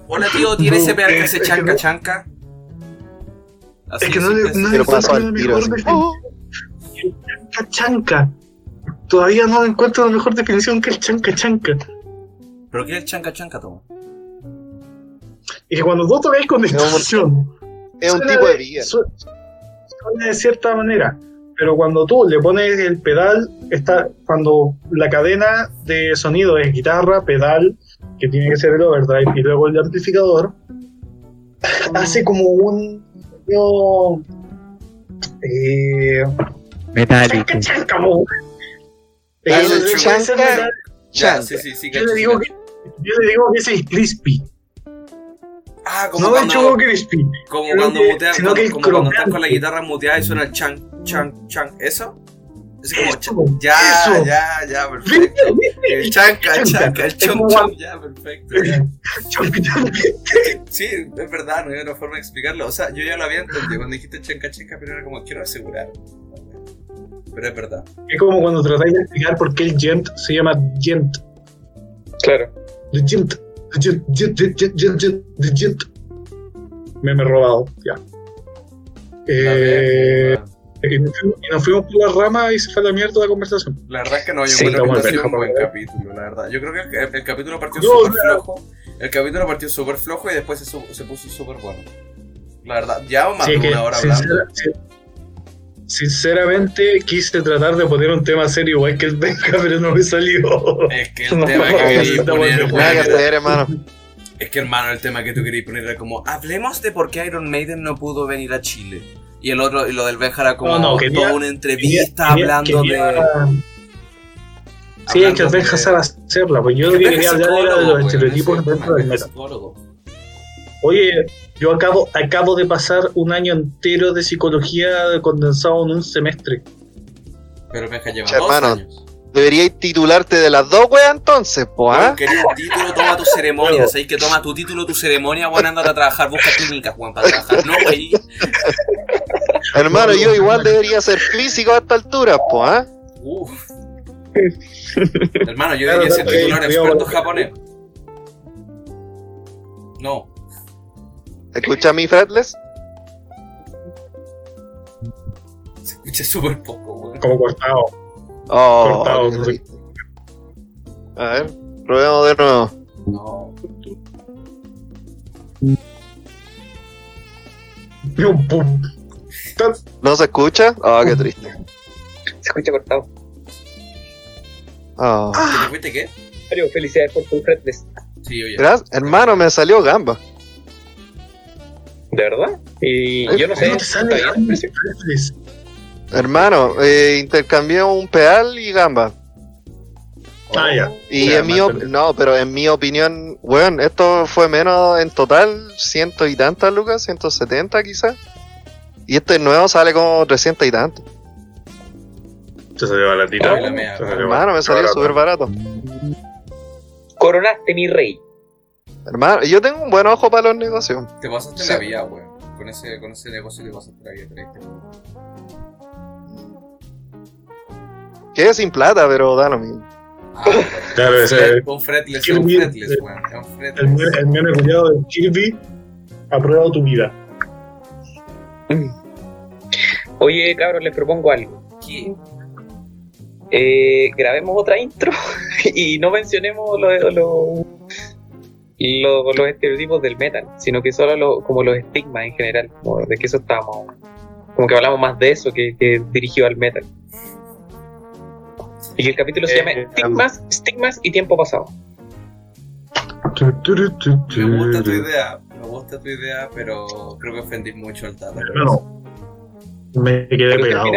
Hola tío, ¿tiene No, ese que es- hace es que chanca no- chanca? Es que no le, así. no le lo paso al la tiro. mejor así. definición. Oh, Chanca chanca. Todavía no encuentro la mejor definición que el chanca chanca. ¿Pero qué es el chanca chanca, Tomo? Y que cuando vos tocáis con distorsión, es un suena tipo de su- Suena de cierta manera. Pero cuando tú le pones el pedal, está cuando la cadena de sonido es guitarra, pedal, que tiene que ser el overdrive, y luego el amplificador, hace como un. sonido, eh, Metálico. chanca, chanca, Eh, chanca-. Ya, Chanca. sí, sí, sí. Yo le digo que, yo le digo que ese es crispy. Ah, como No de cuando, choco crispy. como sino cuando que- muteas, sino cuando- que es como cuando estás con la guitarra muteada y suena el chan, chan, chan. ¿Eso? Es como Eso, chan. Ya, eso. ya, ya, perfecto. El chanca, Chanca. chanca, el chon, como chon, ya, perfecto. ya. Chanca, chanca. Sí, es verdad, no hay otra forma de explicarlo. O sea, yo ya lo había entendido cuando dijiste chanca, chanca, pero era como quiero asegurar. Pero es verdad. Es como cuando tratáis de explicar por qué el gent se llama gent. Claro. The gent. Me me he robado, ya. Eh, y, nos fuimos, y nos fuimos por la rama y se fue a la mierda la conversación. La verdad es que no, yo Sí, encuentro que ha sido un buen capítulo, la verdad. Yo creo que el, el capítulo partió No, súper flojo. El capítulo partió súper flojo y después se, se puso súper bueno. La verdad, ya más Sí, de que una hora hablando. sincera- sin- sinceramente quise tratar de poner un tema serio igual que el Benja, pero no me salió. Es que el No, tema que no, quería poner, Nada que hacer, hermano. Es que hermano, el tema que tú querías poner era como, hablemos de por qué Iron Maiden no pudo venir a Chile. Y el otro, y lo del Benja era como No, no, quería- toda una entrevista Quería- hablando quería- de. Sí, es que el Benja sabe hacerla, pues yo lo que quería hablar era de los estereotipos dentro del el metal. Oye, yo acabo, acabo de pasar un año entero de psicología condensado en un semestre. Pero Benja lleva Che, dos hermano, años. Deberíais titularte de las dos weas entonces, po, Weón, ¿ah? un título, toma tu ceremonia. Sabéis que toma tu título, tu ceremonia, weón, andate a trabajar, busca clínicas, weón, para trabajar. No, wey. Hermano, yo igual debería ser físico a esta altura, po, ¿ah? Uf. Hermano, yo Claro, debería ser titular eh, experto japonés. No. ¿Escucha a mi fretless? Se escucha súper poco, weón. Como cortado. Oh, Cortado, triste. A ver, probemos de nuevo. No. Pum, pum. ¿No se escucha? Oh, qué triste. Se escucha cortado. Oh. ¿Te fuiste qué? Mario, felicidades por tu fretless. Sí, oye. Gracias. Hermano, me salió gamba. ¿De verdad? Y Ay, yo no sé. ¿Cómo te sale. Hermano, eh, intercambié un pedal y gamba. Ah, ya. Y Ya, en mi op- no, pero en mi opinión, bueno, esto fue menos en total, ciento y tantas lucas, 170 quizás. Y este nuevo sale como 300 y tantos. Se salió baratito. Hermano, me salió súper barato. Coronaste mi rey. Hermano, yo tengo un buen ojo para los negocios. Te pasaste Sí. la vida, weón. Con ese, con ese negocio te pasaste la vida, creíste. Quedé sin plata, pero da lo mismo. Ah. Claro, ese. Un fretless, un fretless, weón. Es un El, fretless. el meme culiado de Kirby ha probado tu vida. Oye, cabros, les propongo algo. ¿Qué? Eh, grabemos otra intro y no mencionemos lo- lo- lo- los estereotipos del metal, sino que solo lo- como los estigmas en general, como de que eso estábamos. Como que hablamos más de eso que, que dirigido al metal. Y que el capítulo se Eh, llama Estigmas, Estigmas y Tiempo Pasado. Me gusta tu idea. Me gusta tu idea, pero creo que ofendí mucho al Tata. Hermano, me quedé Pero, pegado.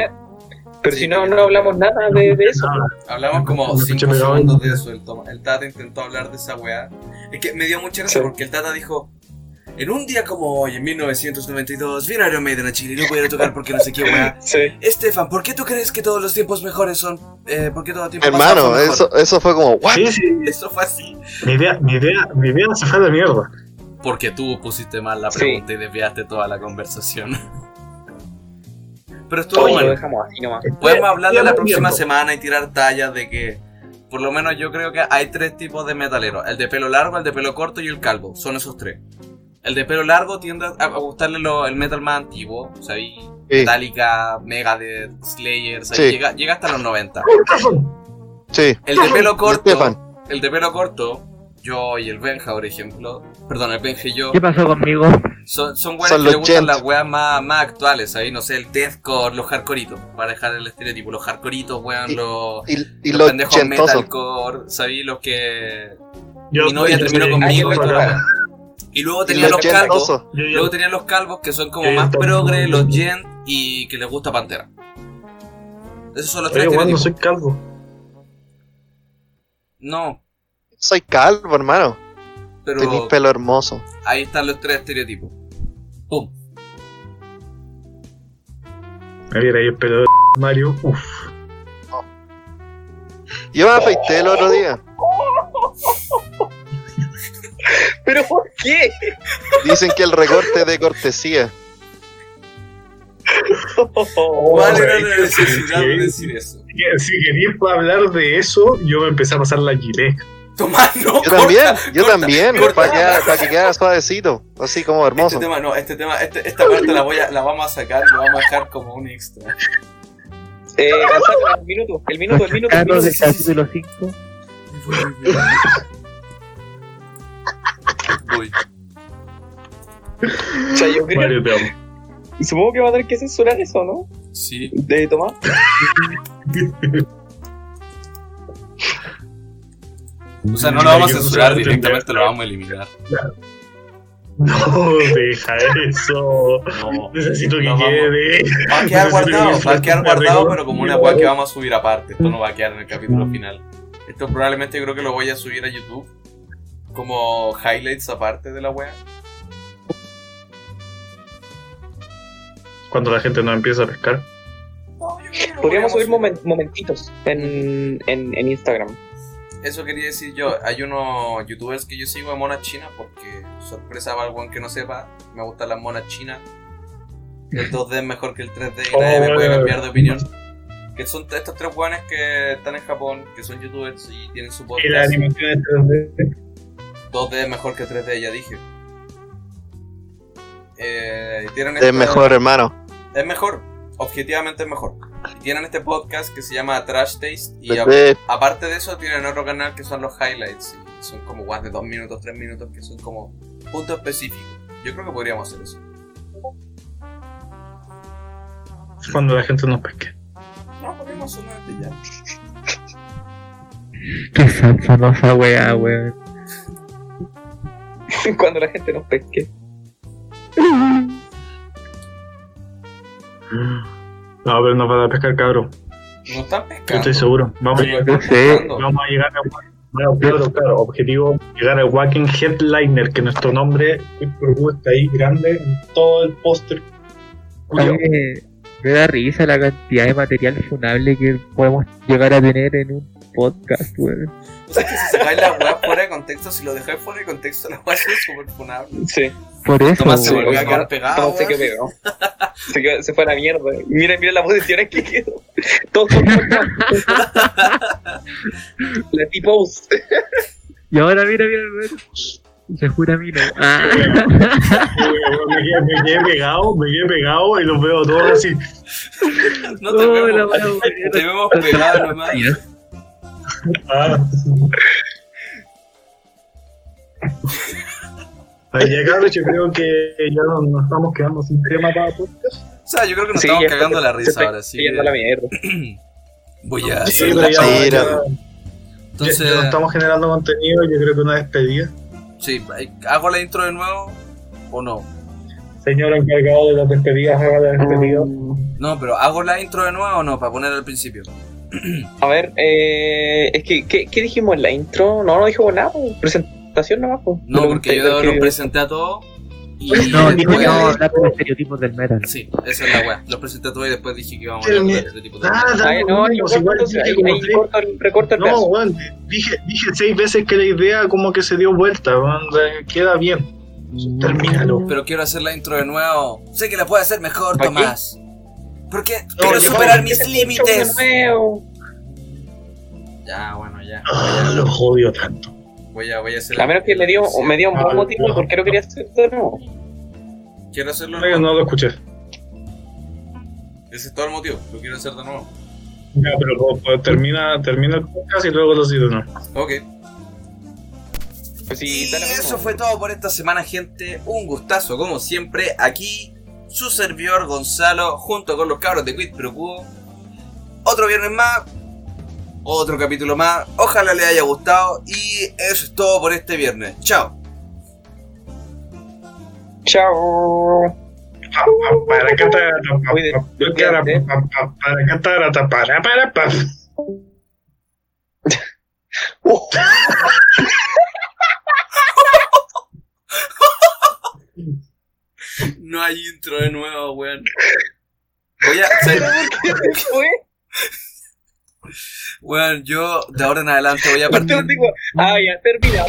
Pero Sí, si no, no hablamos nada de, de eso. Nada. Hablamos como Me 5 escuché pegado. segundos de eso. El, Toma- el Tata intentó hablar de esa weá. Es que me dio mucha risa Sí. porque el Tata dijo: En un día como hoy, en 1992, vino Iron Maiden a Chile y no pudieron tocar porque no sé qué weá. Sí. Estefan, ¿por qué tú crees que todos los tiempos mejores son. Eh, ¿Por qué todo tiempo Hermano, mejor? eso, eso fue como, ¿what? Sí, sí, Eso fue así. mi idea, mi idea, mi idea se fue la mierda. Porque tú pusiste mal la Sí. pregunta y desviaste toda la conversación. Pero estuvo Oye, lo bueno. dejamos así nomás. Podemos hablar de la próxima semana y tirar tallas de que, por lo menos yo creo que hay tres tipos de metaleros: el de pelo largo, el de pelo corto y el calvo. Son esos tres. El de pelo largo tiende a gustarle lo- el metal más antiguo, ¿sabes? Sí, Metallica, Megadeth, Slayer, ¿sabes? Sí. Llega, llega hasta los 90. sí. El de pelo corto, el de pelo corto, yo y el Benja, por ejemplo, perdón, el Benja y yo, ¿Qué pasó conmigo? son, son weas Son que los le gustan las weas más, más actuales, ahí no sé, el deathcore, los hardcoreitos, para dejar el estereotipo, los hardcoreitos, weón, Y- los, y, y los los pendejos chentosos. metalcore, ¿sabí? Los que Yo, mi novia yo terminó conmigo y yo- todo. Claro. Y luego tenía los los calvos, yo- yo- luego tenía los calvos que son como más progre, los gent y que les gusta Pantera. Esos son los tres Oye, weón, no estereotipos. soy calvo. No, Soy calvo, hermano. pero Tenís pelo hermoso. ahí están los tres estereotipos. Pum. Me viera ahí el pelo de Mario. Uf. Yo me afeité el otro día. ¿Pero por qué? Dicen que el recorte es de cortesía. ¿Cuál era Oye, la necesidad de decir eso? Si querías hablar de eso, yo me empecé a pasar la gilet. Tomás, no, Yo corta, también, yo corta, también. corta. Para que, para que quede suavecito. Así como hermoso. Este tema, no, este tema, este- esta parte la voy a, la vamos a sacar y la vamos a dejar como un extra. Eh, el minuto, el minuto, el minuto, el Carlos minuto. capítulo 5. Uy, O sea, yo creo, Mario, te amo. supongo que va a tener que censurar eso, ¿no? sí. De Tomás. O sea, no lo vamos a censurar directamente, lo vamos a eliminar. No, deja eso. No. Necesito que No, quede. Va a quedar guardado, va a quedar guardado, pero como una weá que vamos a subir aparte. Esto no va a quedar en el capítulo final. Esto probablemente creo que lo voy a subir a YouTube. Como highlights aparte de la weá. Cuando la gente no empieza a pescar. Podríamos subir momen- momentitos en, en, en Instagram. Eso quería decir yo. Hay unos youtubers que yo sigo de monas chinas porque, sorpresa para algún que no sepa, me gustan las monas chinas. El 2D es mejor que el 3D y Oh, nadie me puede cambiar de opinión. Que son estos tres weones que están en Japón, que son youtubers y tienen su Y la podcast. animación es 3D. 2D es mejor que 3D, ya dije. Eh, tienen Es este- mejor, hermano. Es mejor, objetivamente es mejor. Y tienen este podcast que se llama Trash Taste. Y a- Eh, aparte de eso, tienen otro canal que son los highlights. Y son como guas de 2 minutos, 3 minutos, que son como puntos específicos. Yo creo que podríamos hacer eso. Cuando la gente no pesque. No, hacerlo desde ya. Qué sanzonosa weá, weón. Cuando la gente nos pesque. No, pero no para pescar, cabrón. No están Yo pescando. estoy seguro. Vamos a llegar, vamos a, llegar a. Bueno, claro, claro. Objetivo: llegar al Wacken Headliner, que nuestro nombre está ahí grande en todo el póster. A me, me da risa la cantidad de material funable que podemos llegar a tener en un podcast, weón. O sea, que si sacáis la weá fuera de contexto, si lo dejáis fuera de contexto, la weá es súper funable. Sí. Por eso, Tomás se volvió a quedar pegado. Tomás se quedó pegado. Se, quedó- se fue a la mierda. Mira, mira las posiciones que quedó. Todo con La T-pose. Y ahora mira, mira, weón. Se jura mí, no. Ah. me, quedé, me quedé pegado, me quedé pegado y los veo todos así. No te la vemos. weá, weón. Te vemos pegado nomás. Ah. Ahí ya, cabros, yo creo que ya nos, nos estamos quedando sin tema para podcast. O sea, yo creo que nos Sí, estamos cagando la risa ahora, sí. la mierda. Voy a Sí, hacer pero la ya, ya- Entonces, ya no estamos generando contenido, yo creo que una despedida. sí, hago la intro de nuevo ¿O no? Señor encargado de las despedidas, haga la despedida. No, pero ¿hago la intro de nuevo o no? Para poner al principio. A ver, eh, es que, ¿qué, qué dijimos en la intro? No, no dijimos nada, presentación nomás. pues. No, porque que- yo que- los presenté a todos. Y No, dijo que a hablar de estereotipos del metal. Sí, esa es la weá. Los presenté a todos y después dije que íbamos a hablar de este tipo de Nada, Ay, no, no, corto, ahí- corto el- recorto el No, weón, dije, dije seis veces que la idea como que se dio vuelta, weón, queda bien. Termínalo. Pero quiero hacer la intro de nuevo. Sé que la puedo hacer mejor. Tomás. Porque quiero superar mis límites. de nuevo. Ya, bueno, ya. Ah, los odio tanto. Voy a, voy a hacer. A menos que me dio, me dio un buen Ah, motivo no. por qué lo quería hacer de nuevo. Quiero hacerlo. No, no lo escuché. Ese es todo el motivo. Lo quiero hacer de nuevo. Ya, pero pues, termina, termina el podcast y luego lo sigo, ¿no? Ok. Pues Y sí, dale, eso fue todo por esta semana, gente. Un gustazo, como siempre. Aquí, su servidor Gonzalo, junto con los cabros de Quit Pro Quo. Otro viernes más. Otro capítulo más. Ojalá les haya gustado. Y eso es todo por este viernes. Chao. Chao. Para para cantar, para para para. No hay intro de nuevo, weón. Voy a. ¿Qué fue? Weón, yo de ahora en adelante voy a partir. Ah, ya, termina.